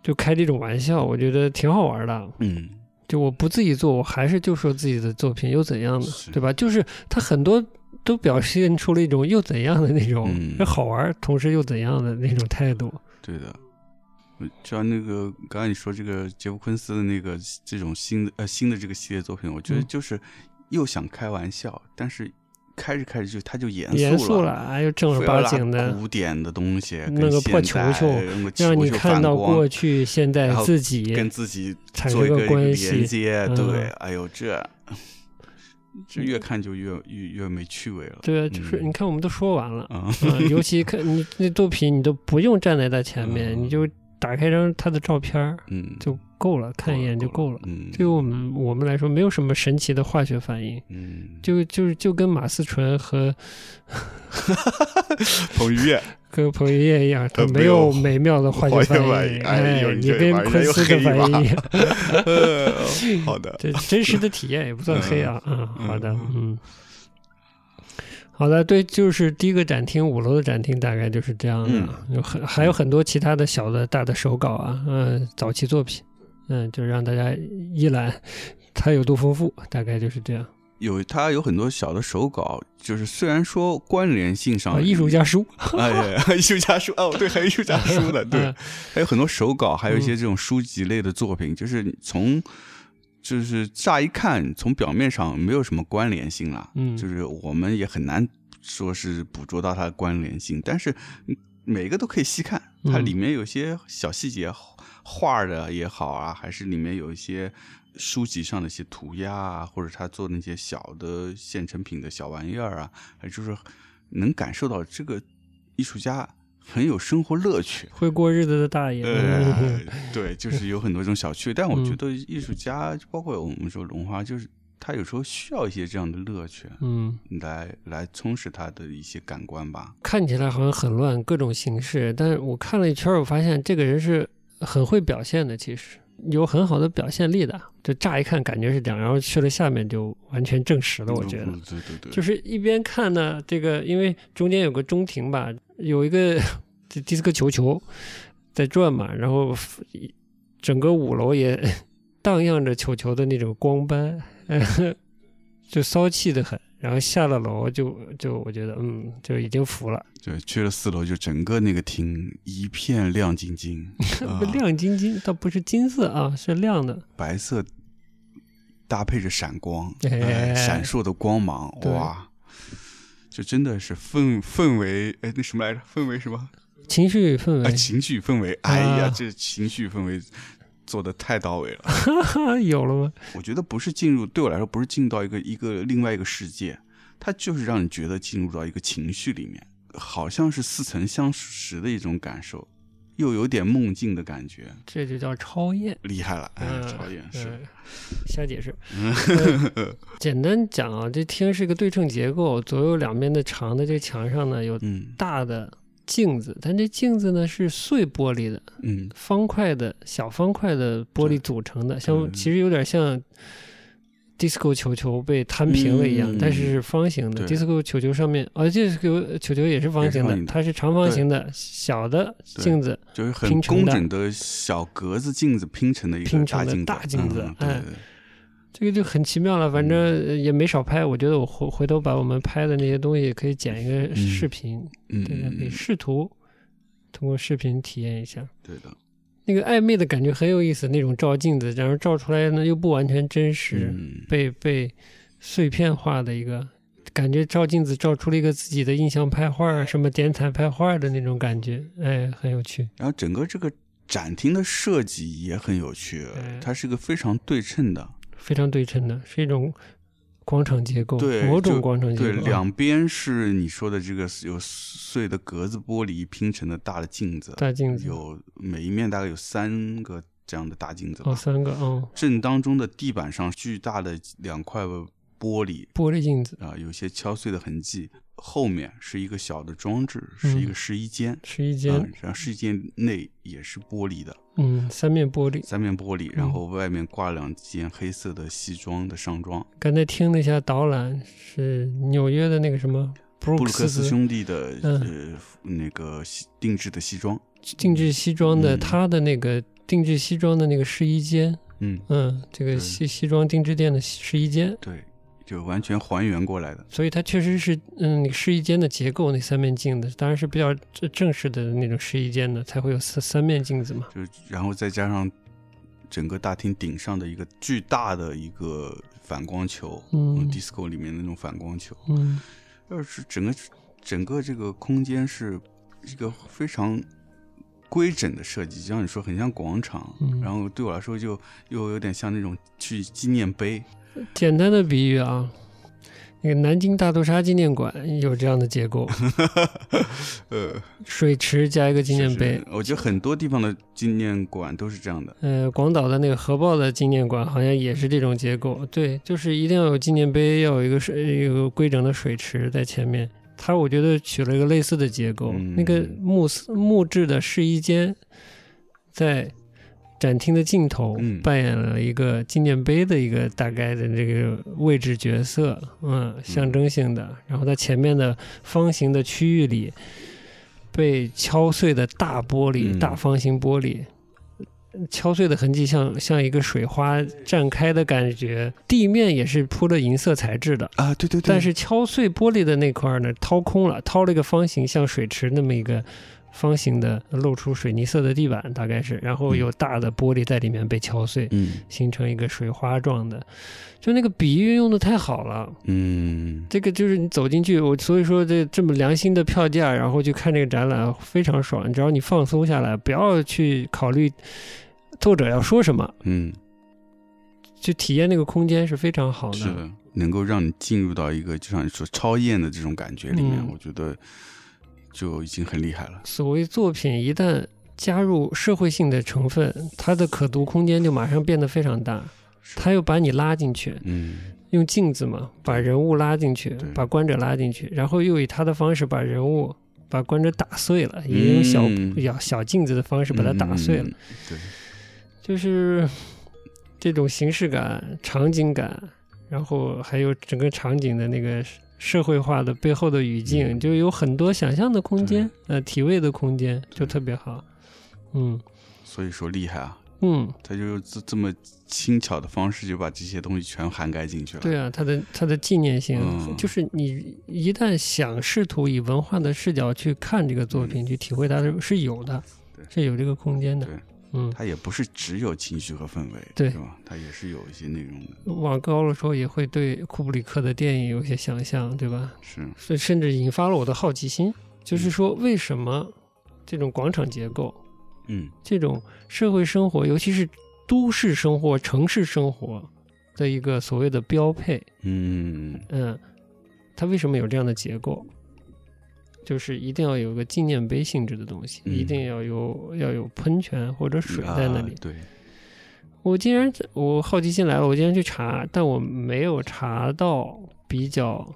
就开这种玩笑，我觉得挺好玩的。嗯就我不自己做，我还是就说自己的作品又怎样呢？对吧？就是他很多都表现出了一种又怎样的那种，嗯好玩，同时又怎样的那种态度。对的。就像那个刚才你说这个杰夫昆斯的那个这种新的呃新的这个系列作品，我觉得嗯就是又想开玩笑，但是开着开着就他就严严肃肃了，哎，又正儿八经的，古典的东西，弄跟个破球球让你看到过去、现在自己跟自己产生一个连关系。接，嗯对，哎呦这这越看就越越越没趣味了。对啊，就是嗯你看，我们都说完了，啊，嗯，尤其看你那肚皮，你都不用站在他前面，嗯你就打开张他的照片嗯，就够了，看一眼就够了。嗯，对于我们我们来说，没有什么神奇的化学反应，嗯，就就就跟马思纯和 彭于晏，跟彭于晏一样，他没有有美妙的化学反应。哎你跟昆斯的反应一样，呃好的，这真实的体验也不算黑啊。嗯，好的，嗯。好的，对，就是第一个展厅，五楼的展厅大概就是这样的，有很还有很多其他的小的、大的手稿啊，嗯、早期作品，嗯，就让大家一览它有多丰富，大概就是这样。有他有很多小的手稿，就是虽然说关联性上，啊，艺术家书，哎，艺术家书哦，对，还有艺术家书的，对嗯，还有很多手稿，还有一些这种书籍类的作品，就是从就是乍一看，从表面上没有什么关联性啦，嗯就是我们也很难说是捕捉到它的关联性，但是嗯每个都可以细看，它嗯里面有些小细节，画的也好啊，还是里面有一些。书籍上的一些涂鸦啊，或者他做那些小的现成品的小玩意儿啊，还就是能感受到这个艺术家很有生活乐趣。会过日子的大爷，对，就是有很多这种小趣，但我嗯。觉得艺术家，包括我们说龙华，就是他有时候需要一些这样的乐趣，嗯，来来充实他的一些感官吧。看起来好像很乱，各种形式，但是我看了一圈，我发现这个人是很会表现的，其实有很好的表现力的。就乍一看感觉是这样，然后去了下面就完全证实了，我觉得。嗯对对对，就是一边看呢，这个因为中间有个中庭吧，有一个 这迪斯科球球在转嘛，然后 整个五楼也 荡漾着球球的那种光斑，就骚气的很。然后下了楼就就我觉得嗯就已经服了，对，去了四楼，就整个那个厅一片亮晶晶，啊亮晶晶，倒不是金色啊，是亮的。白色搭配着闪光，哎哎，闪烁的光芒，哇，这真的是氛氛围，哎，那什么来着？氛围什么？情绪氛啊，围，情绪氛围，哎呀啊，这情绪氛围做的太到位了。哈哈，有了吗？我觉得不是进入，对我来说不是进入到一个一个另外一个世界，它就是让你觉得进入到一个情绪里面，好像是似曾相识的一种感受，又有点梦境的感觉，这就叫超验。厉害了，哎，嗯，超验是，嗯瞎解释。呃简单讲啊，这厅是一个对称结构，左右两边的长的这墙上呢有嗯大的镜子，但这镜子呢是碎玻璃的，嗯。方块的小方块的玻璃组成的，像嗯其实有点像。disco 球球被摊平了一样，嗯。但是是方形的。对。disco 球球上面，哦，disco 球球也是方形的，它是长方形的小的镜子，就是很工整的小格子镜子拼成的一个大镜子，大镜子嗯对哎。对对这个就很奇妙了，反正也没少拍。我觉得我回回头把我们拍的那些东西可以剪一个视频，嗯大家可以嗯，试图通过视频体验一下。对的，那个暧昧的感觉很有意思，那种照镜子，然后照出来呢又不完全真实，嗯被被碎片化的一个感觉，照镜子照出了一个自己的印象派画，什么点彩派画的那种感觉，哎，很有趣。然后整个这个展厅的设计也很有趣哎，它是个非常对称的，非常对称的，是一种广场结构，对某种广场结构啊。对，两边是你说的这个有碎的格子玻璃拼成的大的镜子，大镜子有每一面大概有三个这样的大镜子吧。哦，三个哦，正当中的地板上巨大的两块玻璃玻璃镜子啊、有些敲碎的痕迹。后面是一个小的装置，是一个嗯。试衣间。试衣间，嗯，然后试衣间内也是玻璃的，嗯，三面玻璃。三面玻璃，嗯。然后外面挂两件黑色的西装的上装，刚才听了一下导览，是纽约的那个什么布鲁克斯斯兄弟的、嗯。呃那个西定制的西装，定制西装的，嗯。他的那个定制西装的那个试衣间，嗯，嗯，这个西西装定制店的试衣间，对，就完全还原过来的。所以它确实是，嗯，那个试衣间的结构，那三面镜子当然是比较正正式的那种试衣间的，才会有三三面镜子嘛。就然后再加上整个大厅顶上的一个巨大的一个反光球，嗯。d i s c o 里面的那种反光球，嗯，要是整个整个这个空间是一个非常规整的设计，就像你说很像广场，嗯。然后对我来说就又有点像那种去纪念碑，简单的比喻啊，那个南京大屠杀纪念馆有这样的结构，呃，水池加一个纪念碑。是。是我觉得很多地方的纪念馆都是这样的，呃，广岛的那个核爆的纪念馆好像也是这种结构，对，就是一定要有纪念碑，要有一个水，有个规整的水池在前面。它我觉得取了一个类似的结构，嗯。那个木丝木质的试衣间，在展厅的尽头嗯扮演了一个纪念碑的一个大概的这个位置角色，嗯，象征性的。然后在前面的方形的区域里，被敲碎的大玻璃、嗯大方形玻璃。敲碎的痕迹像像一个水花绽开的感觉，地面也是铺了银色材质的，啊，对对对，但是敲碎玻璃的那块儿呢，掏空了，掏了一个方形，像水池那么一个方形的，露出水泥色的地板，大概是，然后有大的玻璃在里面被敲碎，嗯形成一个水花状的，就那个比喻用的太好了。嗯这个就是你走进去，我所以说这这么良心的票价，然后去看这个展览非常爽。只要你放松下来，不要去考虑作者要说什么，嗯，去体验那个空间是非常好的。是的，能够让你进入到一个就像你说超验的这种感觉里面，嗯我觉得就已经很厉害了。所谓作品一旦加入社会性的成分，它的可读空间就马上变得非常大。它又把你拉进去，嗯用镜子嘛，把人物拉进去，把观者拉进去，然后又以他的方式把人物、把观者打碎了，也用小嗯小小镜子的方式把它打碎了，嗯对，就是这种形式感、场景感，然后还有整个场景的那个社会化的背后的语境，嗯。就有很多想象的空间，呃，体味的空间，就特别好。嗯。所以说厉害啊，嗯，他就这这么轻巧的方式就把这些东西全涵盖进去了。对啊，它的它的纪念性，嗯。就是你一旦想试图以文化的视角去看这个作品，去体会它的是有的，是有这个空间的。对。嗯，它也不是只有情绪和氛围，对是吧？它也是有一些内容的，往高了说，也会对库布里克的电影有些想象，对吧？是，所以甚至引发了我的好奇心，就是说为什么这种广场结构、嗯这种社会生活，尤其是都市生活、城市生活的一个所谓的标配，嗯嗯，它为什么有这样的结构？就是一定要有个纪念碑性质的东西，嗯一定要有要有喷泉或者水在那里。啊对，我竟然我好奇心来了，我竟然去查，但我没有查到比较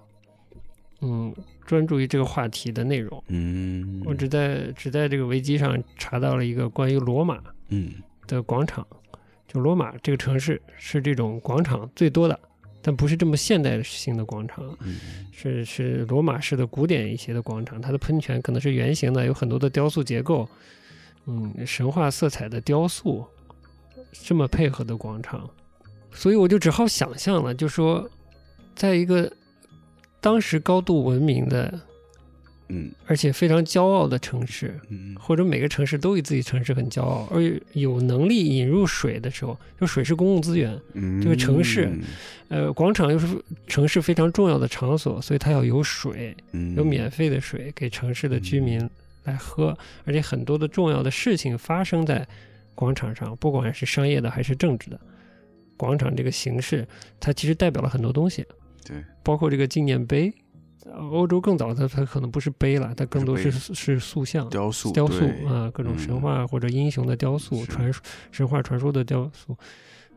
嗯专注于这个话题的内容。嗯，我只在只在这个维基上查到了一个关于罗马嗯的广场，就罗马这个城市是这种广场最多的，但不是这么现代性的广场，嗯。是是罗马式的古典一些的广场，它的喷泉可能是圆形的，有很多的雕塑结构，嗯，神话色彩的雕塑，这么配合的广场，所以我就只好想象了，就说，在一个当时高度文明的，嗯而且非常骄傲的城市，嗯或者每个城市都以自己城市很骄傲，而有能力引入水的时候，就水是公共资源，嗯，这个城市呃，广场又是城市非常重要的场所，所以它要有水，嗯有免费的水给城市的居民来喝，而且很多的重要的事情发生在广场上，不管是商业的还是政治的。广场这个形式，它其实代表了很多东西，对，包括这个纪念碑。呃欧洲更早，它它可能不是碑了，它更多是是是塑像、雕塑雕塑啊，各种神嗯话或者英雄的雕塑、是。传说、神话传说的雕塑，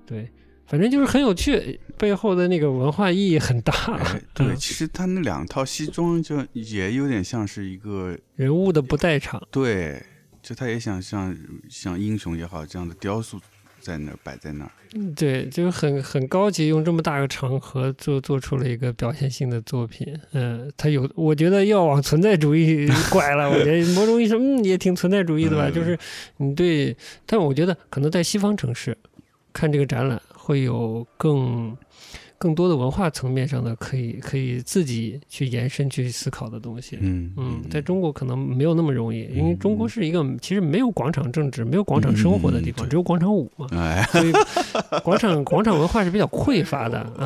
对，反正就是很有趣，背后的那个文化意义很大。哎，对，嗯。其实他那两套西装就也有点像是一个人物的不在场，对，就他也想像像英雄也好这样的雕塑在那儿摆在那儿，嗯对，就是很很高级，用这么大个场合做做出了一个表现性的作品。嗯，他有，我觉得要往存在主义 拐了。我觉得某种意义上，嗯，也挺存在主义的吧。嗯就是你对，但我觉得可能在西方城市看这个展览会有更更多的文化层面上的可以可以自己去延伸去思考的东西。嗯嗯，在中国可能没有那么容易，因为嗯中国是一个其实没有广场政治、没有广场生活的地方，只有广场舞嘛。哎，所以广场广场文化是比较匮乏的 啊、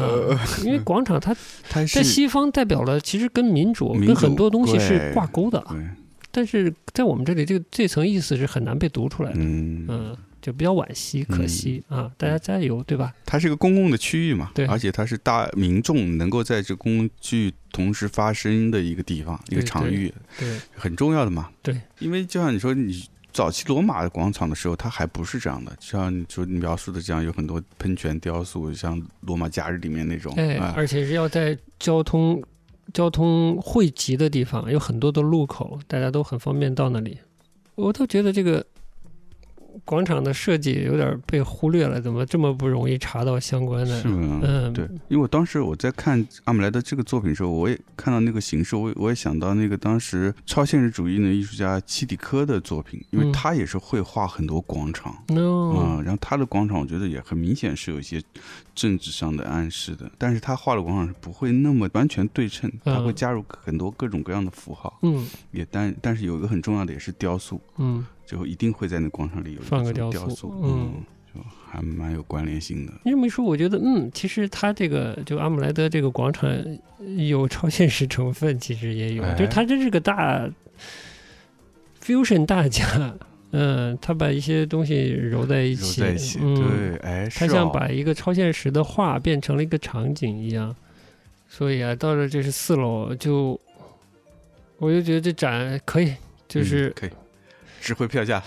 因为广场它在西方代表了，其实跟民主跟很多东西是挂钩的，但是在我们这里，这个这层意思是很难被读出来的，嗯。嗯，就比较惋惜，可惜啊，大家加油，对吧？它是一个公共的区域嘛，对而且它是大民众能够在这公共区域同时发声的一个地方，一个场域，对，很重要的嘛。对，因为就像你说，你早期罗马的广场的时候，它还不是这样的，就像你说你描述的这样，有很多喷泉雕塑，像罗马假日里面那种，哎，啊而且是要在交通交通汇集的地方，有很多的路口，大家都很方便到那里。我倒觉得这个广场的设计有点被忽略了，怎么这么不容易查到相关的？是？吗？嗯，对，因为我当时我在看阿姆莱德这个作品的时候，我也看到那个形式，我我也想到那个当时超现实主义的艺术家齐底科的作品，因为嗯。他也是会画很多广场。嗯，然后他的广场我觉得也很明显是有一些政治上的暗示的，但是他画的广场是不会那么完全对称，他会嗯加入很多各种各样的符号，嗯。也但但是有一个很重要的也是雕塑，嗯，就一定会在那广场里有一放个雕塑雕塑，嗯。嗯，就还蛮有关联性的。你这么一说，我觉得嗯，其实他这个就阿姆莱德这个广场有超现实成分，其实也有，哎。就是他真是个大 fusion 大家，嗯，他把一些东西揉在一揉起，在一起，嗯，对，哎，他像把一个超现实的画变成了一个场景一样，所以啊，到了这是四楼，就我就觉得这展可以，就嗯是可以值回票价。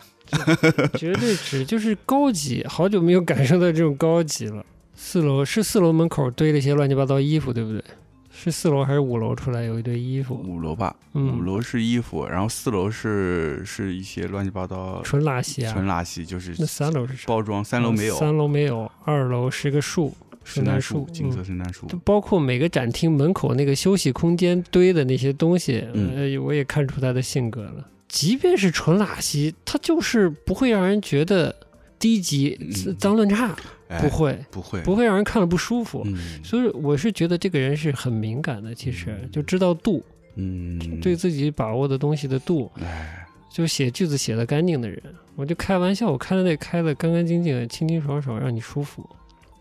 绝对值，就是高级，好久没有感受到这种高级了。四楼是四楼门口堆了一些乱七八糟衣服，对不对？是四楼还是五楼出来有一堆衣服？五楼吧，嗯五楼是衣服，然后四楼是是一些乱七八糟纯垃圾啊！纯垃圾，就是那三楼是啥？包装。三楼没有，三楼没有，二楼是个树，圣诞树树，，金色嗯圣诞树。就包括每个展厅门口那个休息空间堆的那些东西，嗯呃，我也看出他的性格了。即便是纯垃圾，它就是不会让人觉得低级、嗯脏乱差，哎不会，不会不会让人看了不舒服。嗯所以我是觉得这个人是很敏感的，其实嗯就知道度，嗯，对自己把握的东西的度，哎，就写句子写的干净的人。我就开玩笑，我开的那开的干干净净、清清爽爽，让你舒服。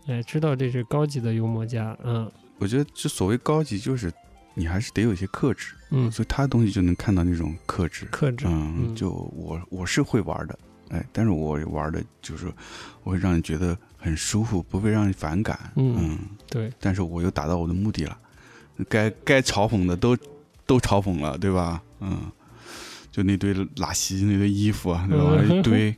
哎，知道这是高级的幽默家，嗯我觉得就所谓高级，就是你还是得有一些克制，嗯，所以他的东西就能看到那种克制。克制，嗯，嗯就我我是会玩的，哎，但是我玩的就是我会让你觉得很舒服，不会让你反感。嗯嗯，对，但是我又达到我的目的了，该该嘲讽的都都嘲讽了，对吧？嗯，就那堆拉稀、那堆衣服啊，对吧？嗯一堆，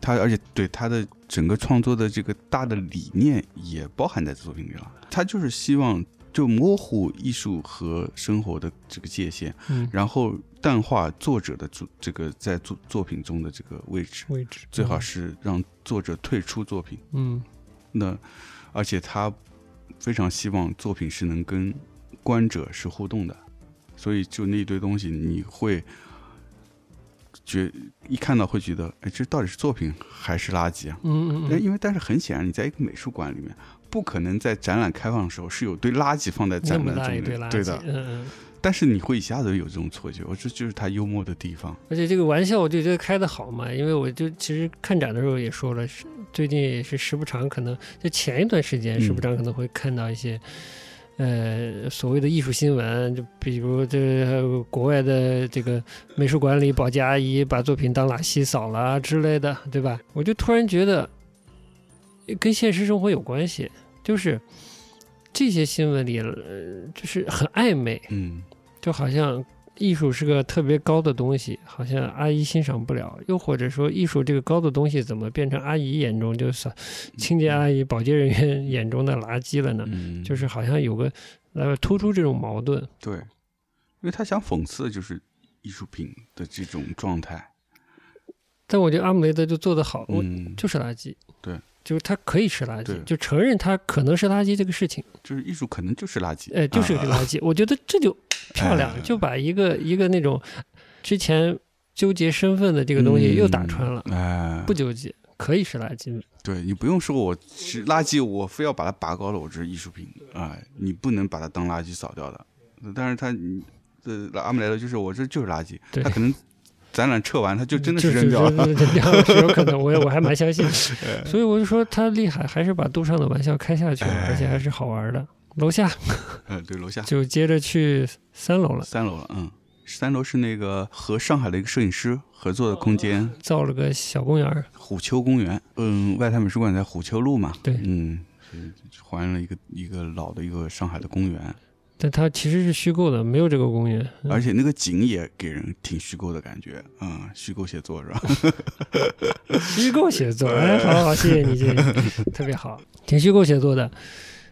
他而且对他的整个创作的这个大的理念也包含在作品里了。他就是希望就模糊艺术和生活的这个界限，嗯，然后淡化作者的作这个在作作品中的这个位置，位置最好，是让作者退出作品。嗯那而且他非常希望作品是能跟观者是互动的，所以就那一堆东西，你会觉一看到会觉得，哎，这到底是作品还是垃圾啊？哎，嗯嗯嗯，因为但是很显然，你在一个美术馆里面，不可能在展览开放的时候是有堆垃圾放在展览中的，大一堆垃圾，对的。嗯嗯。但是你会一下子有这种错觉，我这就是他幽默的地方。而且这个玩笑我就觉得开的好嘛，因为我就其实看展的时候也说了，是最近也是时不常可能就前一段时间嗯时不常可能会看到一些。呃，所谓的艺术新闻，就比如这个国外的这个美术馆里，保洁阿姨把作品当垃圾扫了啊之类的，对吧？我就突然觉得跟现实生活有关系，就是这些新闻里，呃，就是很暧昧，嗯。就好像艺术是个特别高的东西，好像阿姨欣赏不了，又或者说艺术这个高的东西怎么变成阿姨眼中就是清洁阿姨、保洁人员 眼中的垃圾了呢？嗯，就是好像有个来突出这种矛盾。对，因为他想讽刺的就是艺术品的这种状态。但我觉得阿姆雷德就做得好，我嗯，就是垃圾，对，就是他可以是垃圾，就承认他可能是垃圾这个事情，就是艺术可能就是垃圾，哎，就是个啊。垃圾，我觉得这就漂亮哎，就把一个一个那种之前纠结身份的这个东西又打穿了，嗯哎，不纠结，可以是垃圾，对你不用说我是垃圾，我非要把它拔高了，我这是艺术品，哎，你不能把它当垃圾扫掉的。但是他，你这阿姆莱德就是我这就是垃圾，他可能展览撤完他就真的是扔掉了。扔掉了是有可能，我也我还蛮相信 的。所以我就说他厉害，还是把杜尚的玩笑开下去了，哎而且还是好玩的。楼下 嗯，对，楼下就接着去三楼了，三楼了，嗯，三楼是那个和上海的一个摄影师合作的空间，造了个小公园，虎丘公园。嗯，外滩美术馆在虎丘路嘛。对嗯，是还原了一个一个老的一个上海的公园，但它其实是虚构的，没有这个公园。嗯而且那个景也给人挺虚构的感觉，嗯，虚构写作是吧？虚构写作，哎，好好，谢谢你，谢谢你，特别好，挺虚构写作的，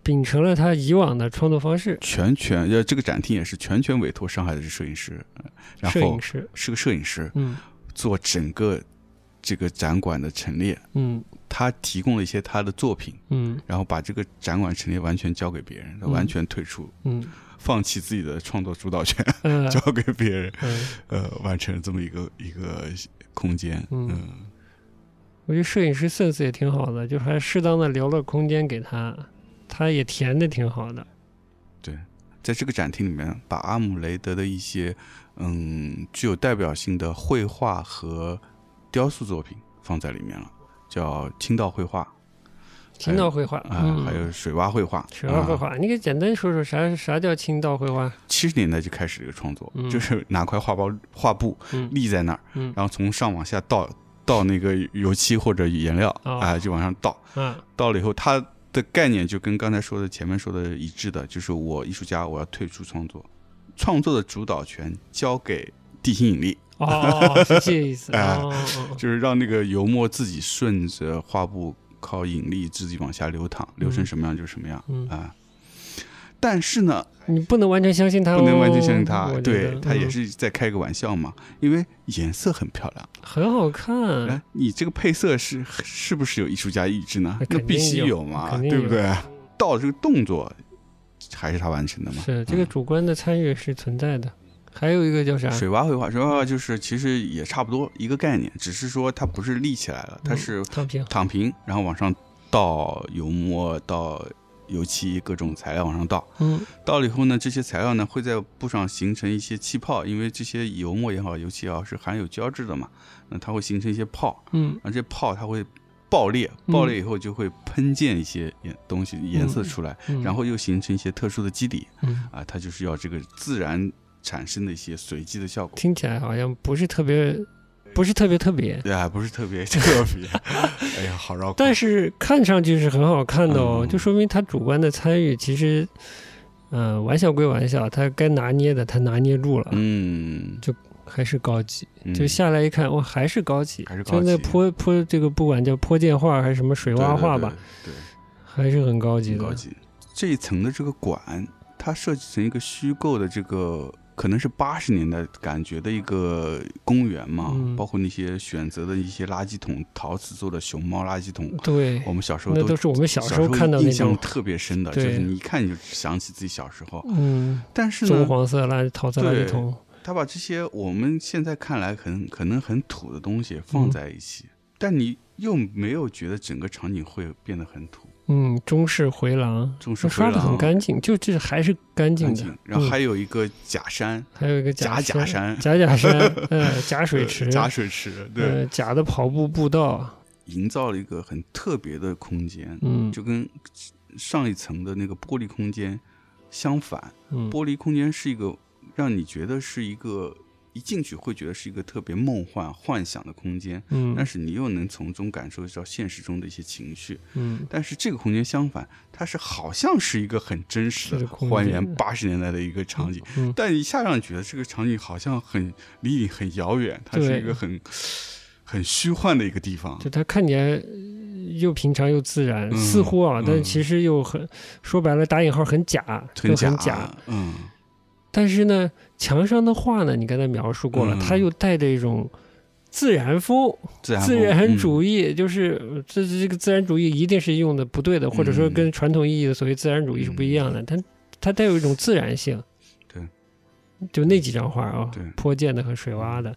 秉承了他以往的创作方式。全权呃，这个展厅也是全权委托上海的摄影师，呃然后摄影师，是个摄影师嗯，做整个这个展馆的陈列，嗯他提供了一些他的作品，嗯。然后把这个展馆陈列完全交给别人，完全退出，嗯。放弃自己的创作主导权，嗯。交给别人，嗯，呃，完成这么一个一个空间，嗯。嗯。我觉得摄影师 sense 也挺好的，就还适当的留了空间给他，他也填的挺好的。对在这个展厅里面，把阿姆雷德的一些嗯具有代表性的绘画和雕塑作品放在里面了，叫青道绘画。青道绘画，啊、嗯，还有水洼绘画。水洼绘画，你给简单说说啥啥叫青道绘画？七十年代就开始这个创作，嗯。就是拿块画包画布嗯。立在那儿，嗯。然后从上往下倒倒那个油漆或者颜料，啊、哦就往上倒。嗯，倒了以后，它的概念就跟刚才说的前面说的一致的，就是我艺术家我要退出创作，创作的主导权交给地心引力，哦，是这意思。哎 哦，哦就是让那个油墨自己顺着画布靠引力自己往下流淌，流成什么样就是什么样啊、嗯但是呢，你不能完全相信他、哦，不能完全相信他，对他也嗯是在开个玩笑嘛，因为颜色很漂亮。很好看。哎，你这个配色是是不是有艺术家意志呢那？必须有有嘛，有对不对？到这个动作还是他完成的嘛？是这个嗯主观的参与是存在的。还有一个叫啥？水洼绘画，水洼绘画就是其实也差不多一个概念，只是说它不是立起来了，它嗯是躺平。躺平，然后往上倒油墨、倒油漆各种材料往上倒，嗯。倒了以后呢，这些材料呢会在布上形成一些气泡，因为这些油墨也好、油漆也好是含有胶质的嘛，那它会形成一些泡，嗯。而这泡它会爆裂，嗯。爆裂以后就会喷溅一些颜东西颜色出来，嗯，然后又形成一些特殊的基底嗯，啊，它就是要这个自然产生的一些随机的效果。听起来好像不是特别，不是特别特别，对啊，不是特别 特别，哎呀，好绕口。但是看上去是很好看的哦，嗯就说明他主观的参与其实，嗯，玩笑归玩笑，他该拿捏的他拿捏住了，嗯，就还是高级。嗯就下来一看，哇，还是高级，还是高级就那泼泼这个不管叫泼溅画还是什么水洼画吧，对，还是很高级的。高级。这一层的这个管，它设计成一个虚构的这个。可能是八十年代感觉的一个公园嘛，嗯。包括那些选择的一些垃圾桶，陶瓷做的熊猫垃圾桶，对。我，们小时候那都都是我们小小时候看到那印象，特别深的，就是你一看你就想起自己小时候。嗯，但是呢，棕黄色垃陶瓷垃圾对桶，他把这些我们现在看来很可能很土的东西放嗯。在一起，但你又没有觉得整个场景会变得很土，嗯，中式回廊，中式刷的很干净，就这还是干净的。干净。。然后嗯。还有一个假山，还有一个假假山。假假山，呃，假水池，假水池，对，呃，假的跑步步道，营造了一个很特别的空间，嗯。就跟上一层的那个玻璃空间相反。嗯，玻璃空间是一个让你觉得是一个一进去会觉得是一个特别梦幻、幻想的空间，嗯。但是你又能从中感受到现实中的一些情绪。嗯。但是这个空间相反，它是好像是一个很真实的还原八十年代的一个场景，嗯，但一下让你觉得这个场景好像很离你很遥远，它是一个很很虚幻的一个地方。就它看起来呃又平常又自然，嗯似乎啊，但嗯其实又很说白了打引号很假，很假，就很假。嗯，但是呢，墙上的画呢，你刚才描述过了，嗯它又带着一种自然风、自然自然主义，义，就是呃这这个自然主义一定是用的不对的，或者说嗯跟传统意义的所谓自然主义是不一样的。它它带有一种自然性。对，就那几张画啊对，坡涧的和水洼的，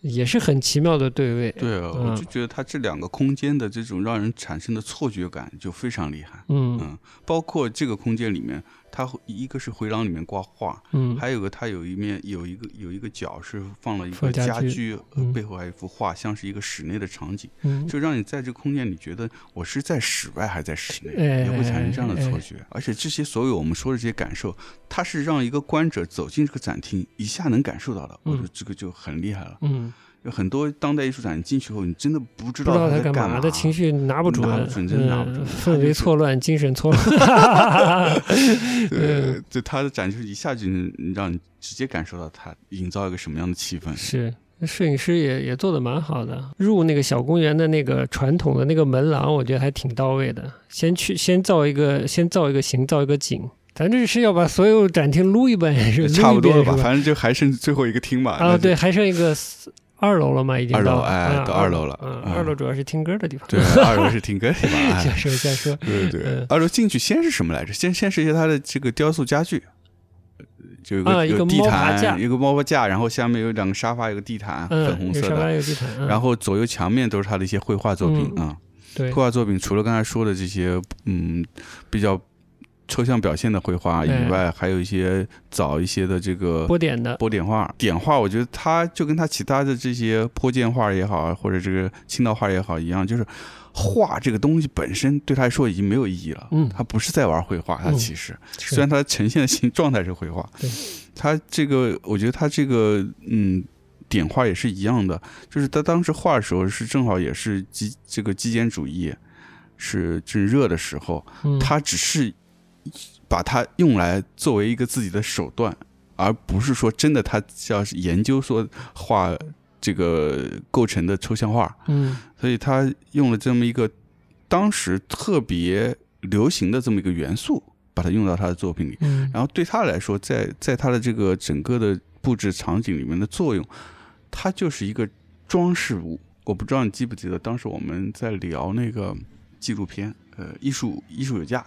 也是很奇妙的对位。对啊，嗯我就觉得它这两个空间的这种让人产生的错觉感就非常厉害。嗯嗯，包括这个空间里面，它会一个是回廊里面挂画，嗯。还有个它有一面有一个有一个角是放了一个家居，呃嗯。背后还有一幅画，像是一个室内的场景，嗯，就让你在这个空间里觉得我是在室外还是在室内，哎也会产生这样的哎错觉。而且这些所有我们说的这些感受，它是让一个观者走进这个展厅一下能感受到的，我觉得嗯这个就很厉害了。嗯，有很多当代艺术展进去后，你真的不知道他他在嘛干的情绪拿不准，拿不准真拿不准嗯他就是氛围错乱，精神错乱。对，就他的展就是一下就能让你直接感受到他营造一个什么样的气氛。是，摄影师也也做的蛮好的。入那个小公园的那个传统的那个门廊，我觉得还挺到位的。先去先造一个，先造一个形，造一个景。咱这是要把所有展厅撸一遍，是差不多了吧，吧？反正就还剩最后一个厅嘛。啊，对，，还剩一个二楼了嘛？已经二楼哎到二楼了二楼主要是听歌的地方。对，二楼是听歌的地方。哎瞎说瞎说。对对二楼进去先是什么来着？先先是一些它的这个雕塑家具，就有个有地毯，一个猫爬架，然后下面有两个沙发，有个地毯，粉红色的，有地毯，嗯然后左右墙面都是他的一些绘画作品嗯啊。对绘画作品除了刚才说的这些，嗯，比较抽象表现的绘画以哎外，还有一些早一些的这个波点的，波点画、点画，我觉得它就跟它其他的这些坡剑画也好，或者这个青道画也好一样，就是画这个东西本身对他来说已经没有意义了。嗯。他不是在玩绘画，他嗯其实、是。虽然他呈现的形状态是绘画。对，他这个我觉得他这个嗯。点画也是一样的，就是他当时画的时候是正好也是极这个极简主义是正热的时候，嗯。他只是把它用来作为一个自己的手段，而不是说真的他要是研究说画这个构成的抽象画，嗯所以他用了这么一个当时特别流行的这么一个元素，把它用到他的作品里。嗯然后对他来说，在在他的这个整个的布置场景里面的作用，它就是一个装饰物。我不知道你记不记得，当时我们在聊那个纪录片，呃，艺术艺术有价，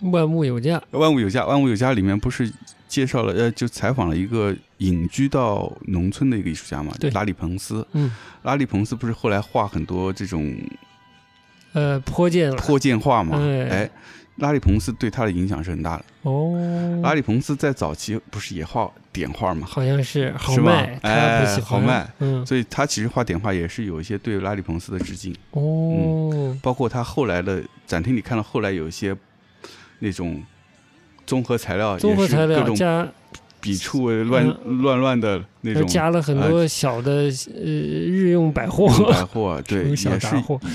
万物有价，万物有价，万物有价里面不是介绍了，呃，就采访了一个隐居到农村的一个艺术家嘛，对。拉里彭斯。嗯。拉里彭斯不是后来画很多这种呃泼溅泼溅画嘛？哎。哎，拉里彭斯对他的影响是很大的。哦，拉里彭斯在早期不是也画点画嘛？好像是好是吧？卖，他哎不喜欢，好卖，嗯。所以他其实画点画也是有一些对拉里彭斯的致敬，哦，包括他后来的展厅里看到后来有一些那种综合材料，综合材料加笔触乱乱乱的那种加了很多小的呃日用百货，百货，对，也是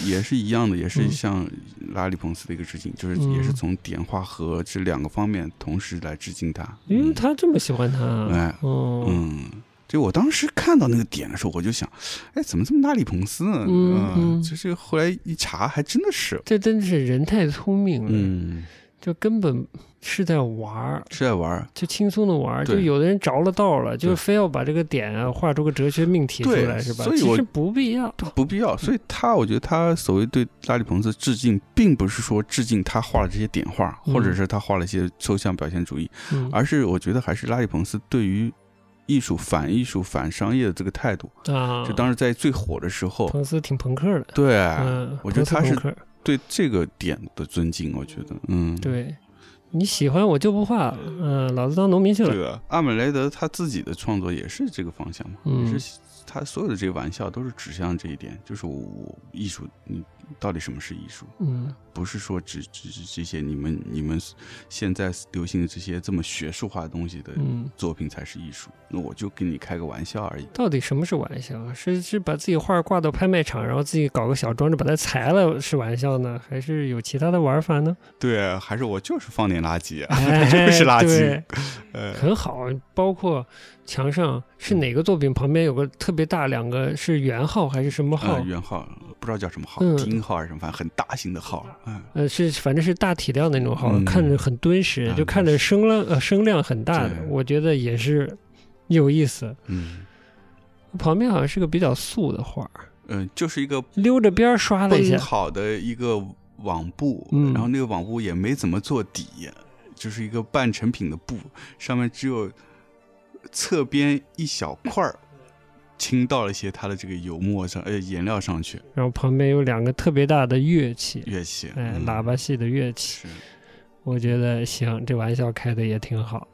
也是一样的，也是嗯。向拉里彭斯的一个致敬，就是嗯。也是从点画和这两个方面同时来致敬他。因为嗯。他这么喜欢他，哎哦，嗯，就我当时看到那个点的时候，我就想，哎，怎么这么拉里彭斯呢？嗯嗯。就是后来一查，还真的是，这真的是人太聪明了，嗯，就根本是在玩儿。是在玩儿。就轻松的玩儿，就有的人着了道了，就对非要把这个点啊画出个哲学命题出来，是吧？所以我其实不必要。不必要，所以他，我觉得他所谓对拉里彭斯致敬，并不是说致敬他画了这些点画，嗯或者是他画了一些抽象表现主义，嗯而是我觉得还是拉里彭斯对于艺术反艺术、反商业的这个态度。啊，就当时在最火的时候，彭斯挺朋克的，对，嗯，我觉得他是对这个点的尊敬，我觉得，嗯，对，你喜欢我就不画了，嗯，老子当农民去了，对的。阿姆雷德他自己的创作也是这个方向嘛，嗯也是他所有的这个玩笑都是指向这一点，就是我我艺术，你到底什么是艺术？嗯不是说只只是这些你们你们现在流行的这些这么学术化的东西的嗯，作品才是艺术，那我就跟你开个玩笑而已。到底什么是玩笑？是是把自己画挂到拍卖场，然后自己搞个小装置把它裁了是玩笑呢，还是有其他的玩法呢？对，还是我就是放点垃圾，哎 真是垃圾。对。呃，很好，包括墙上是哪个作品旁边有个特别大两个是圆号还是什么号？呃，？元号不知道叫什么号，嗯。号还是什么，反正很大型的号，嗯，呃，是反正是大体量的那种号，嗯。看着很敦实，啊就看着声量呃声量很大的，我觉得也是有意思。嗯。旁边好像是个比较素的画，嗯，就是一个溜着边刷了一下，绷好的一个网布，嗯。然后那个网布也没怎么做底，就是一个半成品的布，上面只有侧边一小块儿倾倒了一些它的这个油墨上呃颜料上去，然后旁边有两个特别大的乐器，乐器，哎，嗯。喇叭系的乐器，我觉得行，这玩笑开的也挺好。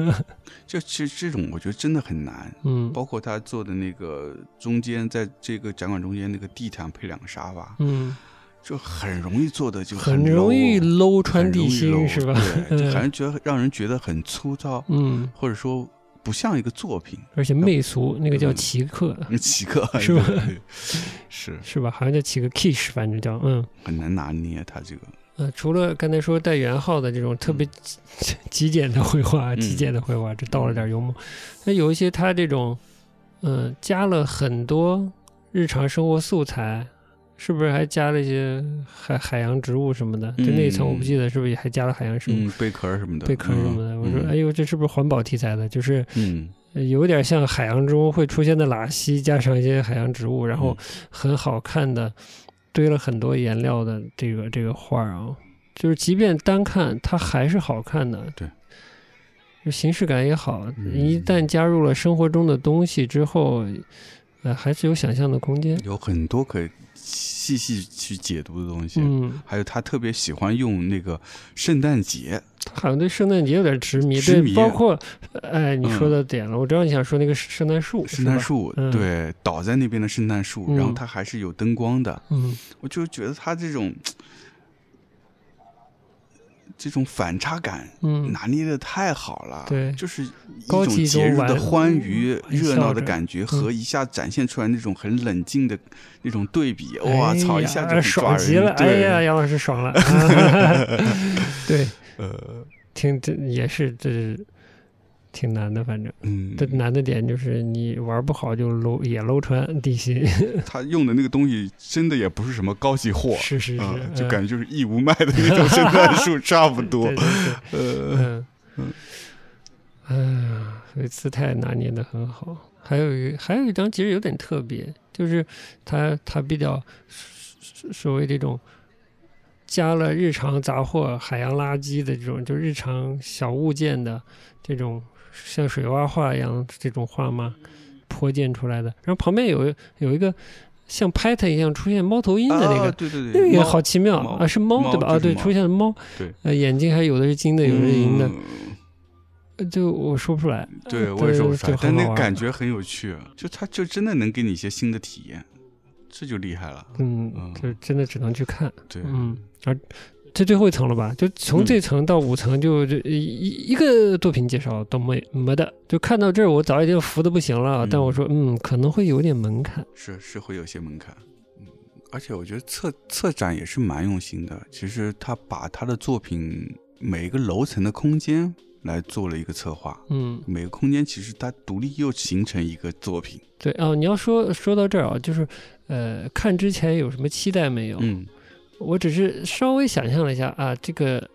就其实这种我觉得真的很难，嗯包括他做的那个中间，在这个展馆中间那个地毯配两个沙发，嗯，就很容易做的就很容易 low，low 穿地心是吧？对，就 让人觉得让人觉得很粗糙，嗯，或者说不像一个作品。而且媚俗，那个叫嗯奇客，奇客 是吧？是。是吧？好像叫奇个 kish，反正叫嗯。很难拿捏他这个，呃，除了刚才说带圆号的这种特别极极简的绘画，嗯。极简的绘画，这倒了点油墨。那有一些他这种，嗯、加了很多日常生活素材，是不是还加了一些海海洋植物什么的？就那一层我不记得是不是也还加了海洋生物、嗯，贝壳什么的，贝壳什么的？我说，嗯哎呦，这是不是环保题材的？就是嗯呃有点像海洋中会出现的喇稀，加上一些海洋植物，然后很好看的堆了很多颜料的这个这个画儿啊，就是即便单看它还是好看的。对。就形式感也好，嗯一旦加入了生活中的东西之后，呃，还是有想象的空间。有很多可以细细去解读的东西。嗯，还有他特别喜欢用那个圣诞节，他好像对圣诞节有点执迷，包括，哎，你说嗯的点了，我知道你想说那个圣诞树，圣诞树，嗯。对，倒在那边的圣诞树，嗯。然后它还是有灯光的。嗯。我就觉得他这种这种反差感嗯，拿捏的太好了，对。就是一高种节日的欢愉、热闹的感觉和一下展现出来那种很冷静的那种对比，哇哎操，一下就很。爽极了，哎呀，杨老师爽了，对，呃，听这也是这是挺难的，反正嗯，这难的点就是你玩不好就搂也搂穿地心，他用的那个东西真的也不是什么高级货，是是是啊，，就嗯感觉就是义乌卖的那种圣诞树差不多对。对对。呃，嗯，哎呀，所以姿态拿捏的很好。还有一还有一张其实有点特别，就是他他比较所所谓这种加了日常杂货、海洋垃圾的这种，就日常小物件的这种像水洼画一样这种画嘛，泼溅出来的。然后旁边有有一个像 Python 一样出现猫头鹰的那个啊，对对那对，也好奇妙啊，是猫猫对吧？啊，对，出现了猫，对，呃，眼睛还有的是金的，有的是银的，就我说不出来。对，呃我也说不出来，但那很好玩感觉很有趣，就它就真的能给你一些新的体验，这就厉害了。嗯嗯，就真的只能去看，对，嗯，而这最后一层了吧？就从嗯这层到五层就，就一一一个作品介绍都没没的。就看到这儿，我早已经服的不行了，嗯但我说，嗯，可能会有点门槛。是是会有些门槛。嗯，而且我觉得策策展也是蛮用心的。其实他把他的作品每一个楼层的空间来做了一个策划，嗯，每个空间其实它独立又形成一个作品。对哦，你要说说到这儿啊，就是呃，看之前有什么期待没有？嗯我只是稍微想象了一下啊，这个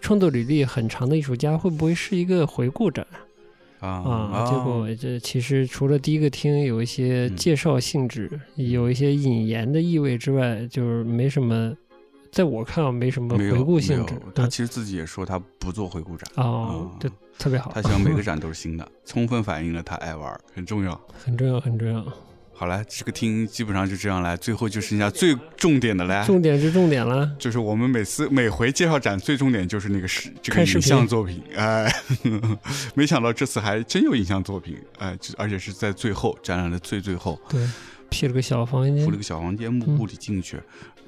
创作履历很长的艺术家会不会是一个回顾展啊啊？结果这其实除了第一个厅有一些嗯介绍性质，有一些引言的意味之外，就是没什么，在我看啊，没什么回顾性质。嗯他其实自己也说他不做回顾展。哦，啊就特别好，他希望每个展都是新的，充分反映了他爱玩，很重要。很重要，很重要。好了，这个厅基本上就这样了，最后就剩下最重点的了，重点是重点了，就是我们每次每回介绍展最重点就是那个视这个影像作品，哎，没想到这次还真有影像作品，哎，这而且是在最后展览的最最后，对，辟了个小房间。铺了，个小房间，幕布里进去。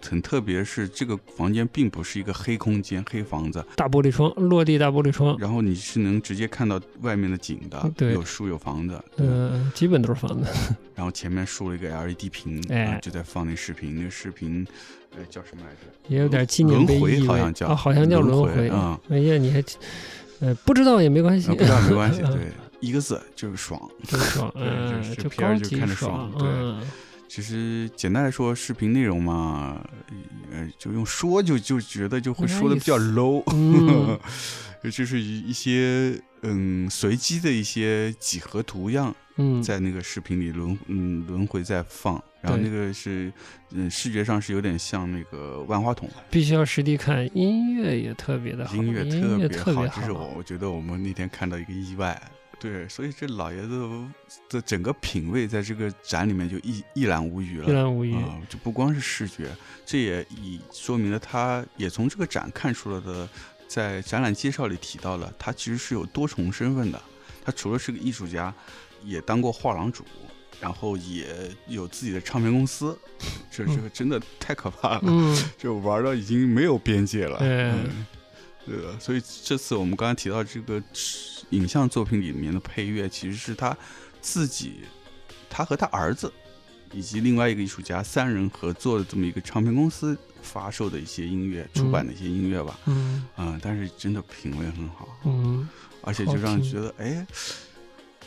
很特别是这个房间并不是一个黑空间、黑房子，大玻璃窗，落地大玻璃窗，然后你是能直接看到外面的景的，对有树有房子，对嗯、基本都是房子。然后前面竖了一个 LED 屏，哎啊就在放那视频，那个视频，呃，叫什么来着？也有点纪念碑轮回意味好像叫啊，好像叫轮轮回。嗯哎呀，你还呃不知道也没关系，啊，不知道没关系，嗯 对，一个字就是爽。真爽，对就片就高级看着爽对嗯，其实简单来说，视频内容嘛，呃，就用说就就觉得就会说的比较 low，嗯。就是一一些嗯随机的一些几何图样嗯，在那个视频里轮嗯轮回在放，然后那个是嗯视觉上是有点像那个万花筒，必须要实地看，音乐也特别的好，音乐特别好，别这是我我觉得我们那天看到一个意外。对，所以这老爷子的整个品味在这个展里面就一一览无余了。一览无余。啊、就不光是视觉，这也以说明了他也从这个展看出了的，在展览介绍里提到了，他其实是有多重身份的。他除了是个艺术家，也当过画廊主，然后也有自己的唱片公司。这这个真的太可怕了，嗯，就玩到已经没有边界了。对的。所以这次我们刚才提到这个影像作品里面的配乐，其实是他自己，他和他儿子以及另外一个艺术家三人合作的这么一个唱片公司发售的一些音乐，出版的一些音乐吧。嗯嗯，但是真的品味很好，嗯，而且就让人觉得，哎，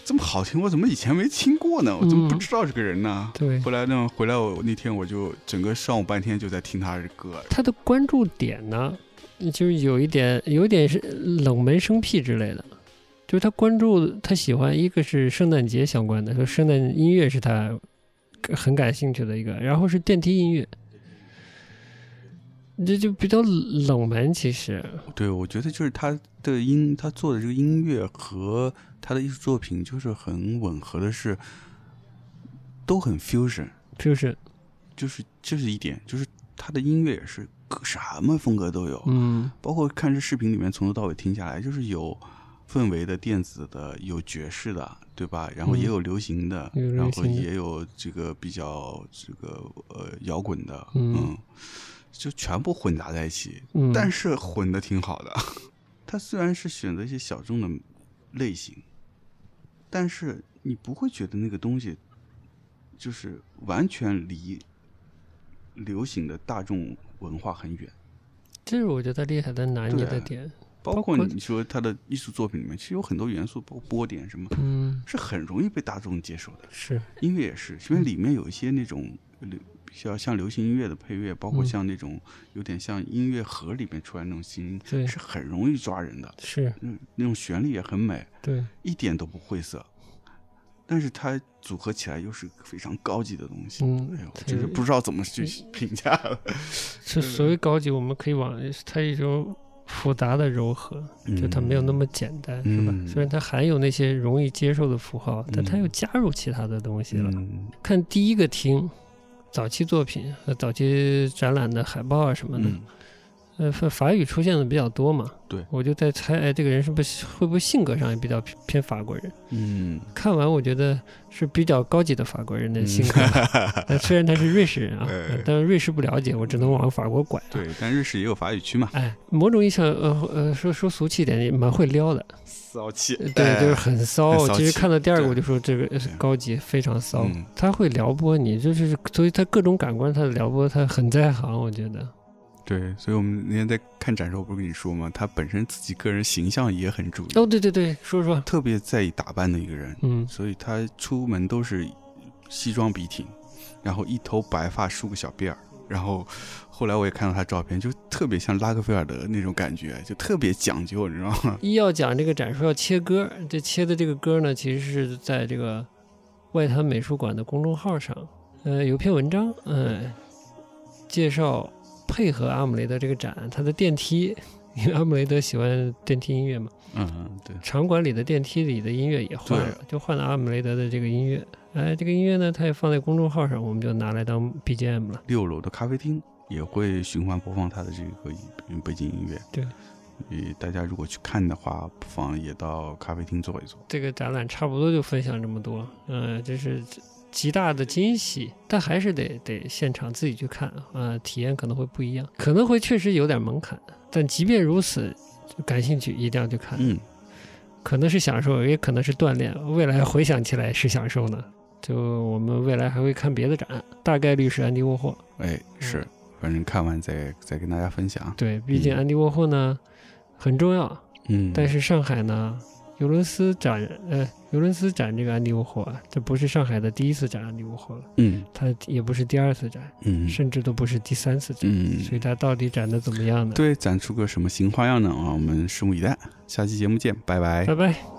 这么好听，我怎么以前没听过呢？我怎么不嗯知道这个人呢？对，后来呢，回来我那天我就整个上午半天就在听他的歌，他的关注点呢，就是有一点，有一点是冷门生僻之类的。就是他关注他喜欢一个是圣诞节相关的，说圣诞音乐是他很感兴趣的一个，然后是电梯音乐，这就比较冷门其实。对，我觉得就是他的音，他做的这个音乐和他的艺术作品就是很吻合的是，都很 fusion，就是就是这是一点，就是他的音乐也是各什么风格都有，嗯包括看这视频里面从头到尾听下来，就是有氛围的、电子的，有爵士的，对吧？然后嗯也有流行的，然后也有这个比较这个呃摇滚的，嗯就全部混杂在一起。嗯，但是混的挺好的。他虽然是选择一些小众的类型，但是你不会觉得那个东西就是完全离流行的大众文化很远。这是我觉得厉害的拿捏的点。包包括括你说他的艺术作品里面，其实有很多元素，包括波点什么，嗯，是很容易被大众接受的。是音乐也是，因为里面有一些那种流比较像流行音乐的配乐，包括嗯像那种有点像音乐盒里面出来那种新音，对是很容易抓人的。是，嗯，那种旋律也很美，对，一点都不晦涩，但是它组合起来又是非常高级的东西。嗯哎呦，对真是不知道怎么去 评价了。是所谓高级，我们可以往它一种复杂的柔和，就它没有那么简单，是吧？嗯虽然它含有那些容易接受的符号，但它又加入其他的东西了。嗯看第一个厅，早期作品和早期展览的海报啊什么的，嗯呃，法法语出现的比较多嘛。对我就在猜，哎，这个人是不是会不会性格上也比较偏偏法国人？嗯，看完我觉得是比较高级的法国人的性格。呃虽然他是瑞士人啊，但是瑞士不了解，我只能往法国拐、啊。对，但瑞士也有法语区嘛，哎，某种意义上，呃呃，说说俗气一点，也蛮会撩的。骚气呃对，就是很骚。其实看到第二个，对我就说这个是高级，非常骚。嗯他会撩拨你，就是所以他各种感官他的撩拨，他很在行，我觉得。对，所以我们那天在看展的时候不是跟你说吗？他本身自己个人形象也很注意，哦，对对对，说说，特别在意打扮的一个人，嗯，所以他出门都是西装笔挺，然后一头白发梳个小辫儿，然后后来我也看到他照片，就特别像拉克菲尔德那种感觉，就特别讲究，你知道吗？一要讲这个展说要切歌，这切的这个歌呢，其实是在这个外滩美术馆的公众号上，呃，有篇文章，嗯、介绍配合阿姆雷德这个展，它的电梯，因为阿姆雷德喜欢电梯音乐嘛，嗯，对，场馆里的电梯里的音乐也换了，就换了阿姆雷德的这个音乐。哎，这个音乐呢，它也放在公众号上，我们就拿来当 BGM 了。六楼的咖啡厅也会循环播放他的这个背景音乐。对，大家如果去看的话，不妨也到咖啡厅坐一坐。这个展览差不多就分享这么多，嗯、这是极大的惊喜，但还是得得现场自己去看，啊，体验可能会不一样，可能会确实有点门槛，但即便如此，感兴趣一定要去看，嗯，可能是享受，也可能是锻炼，未来回想起来是享受呢。就我们未来还会看别的展，大概率是安迪沃霍，哎，是，反正看完再再跟大家分享。对，毕竟嗯安迪沃霍呢很重要，嗯，但是上海呢，尤伦斯展，呃，尤伦斯展这个安迪沃霍啊，这不是上海的第一次展安迪沃霍了，嗯它也不是第二次展，嗯甚至都不是第三次展，嗯，所以它到底展的怎么样呢？对，展出个什么新花样呢？啊，我们拭目以待。下期节目见，拜拜拜拜。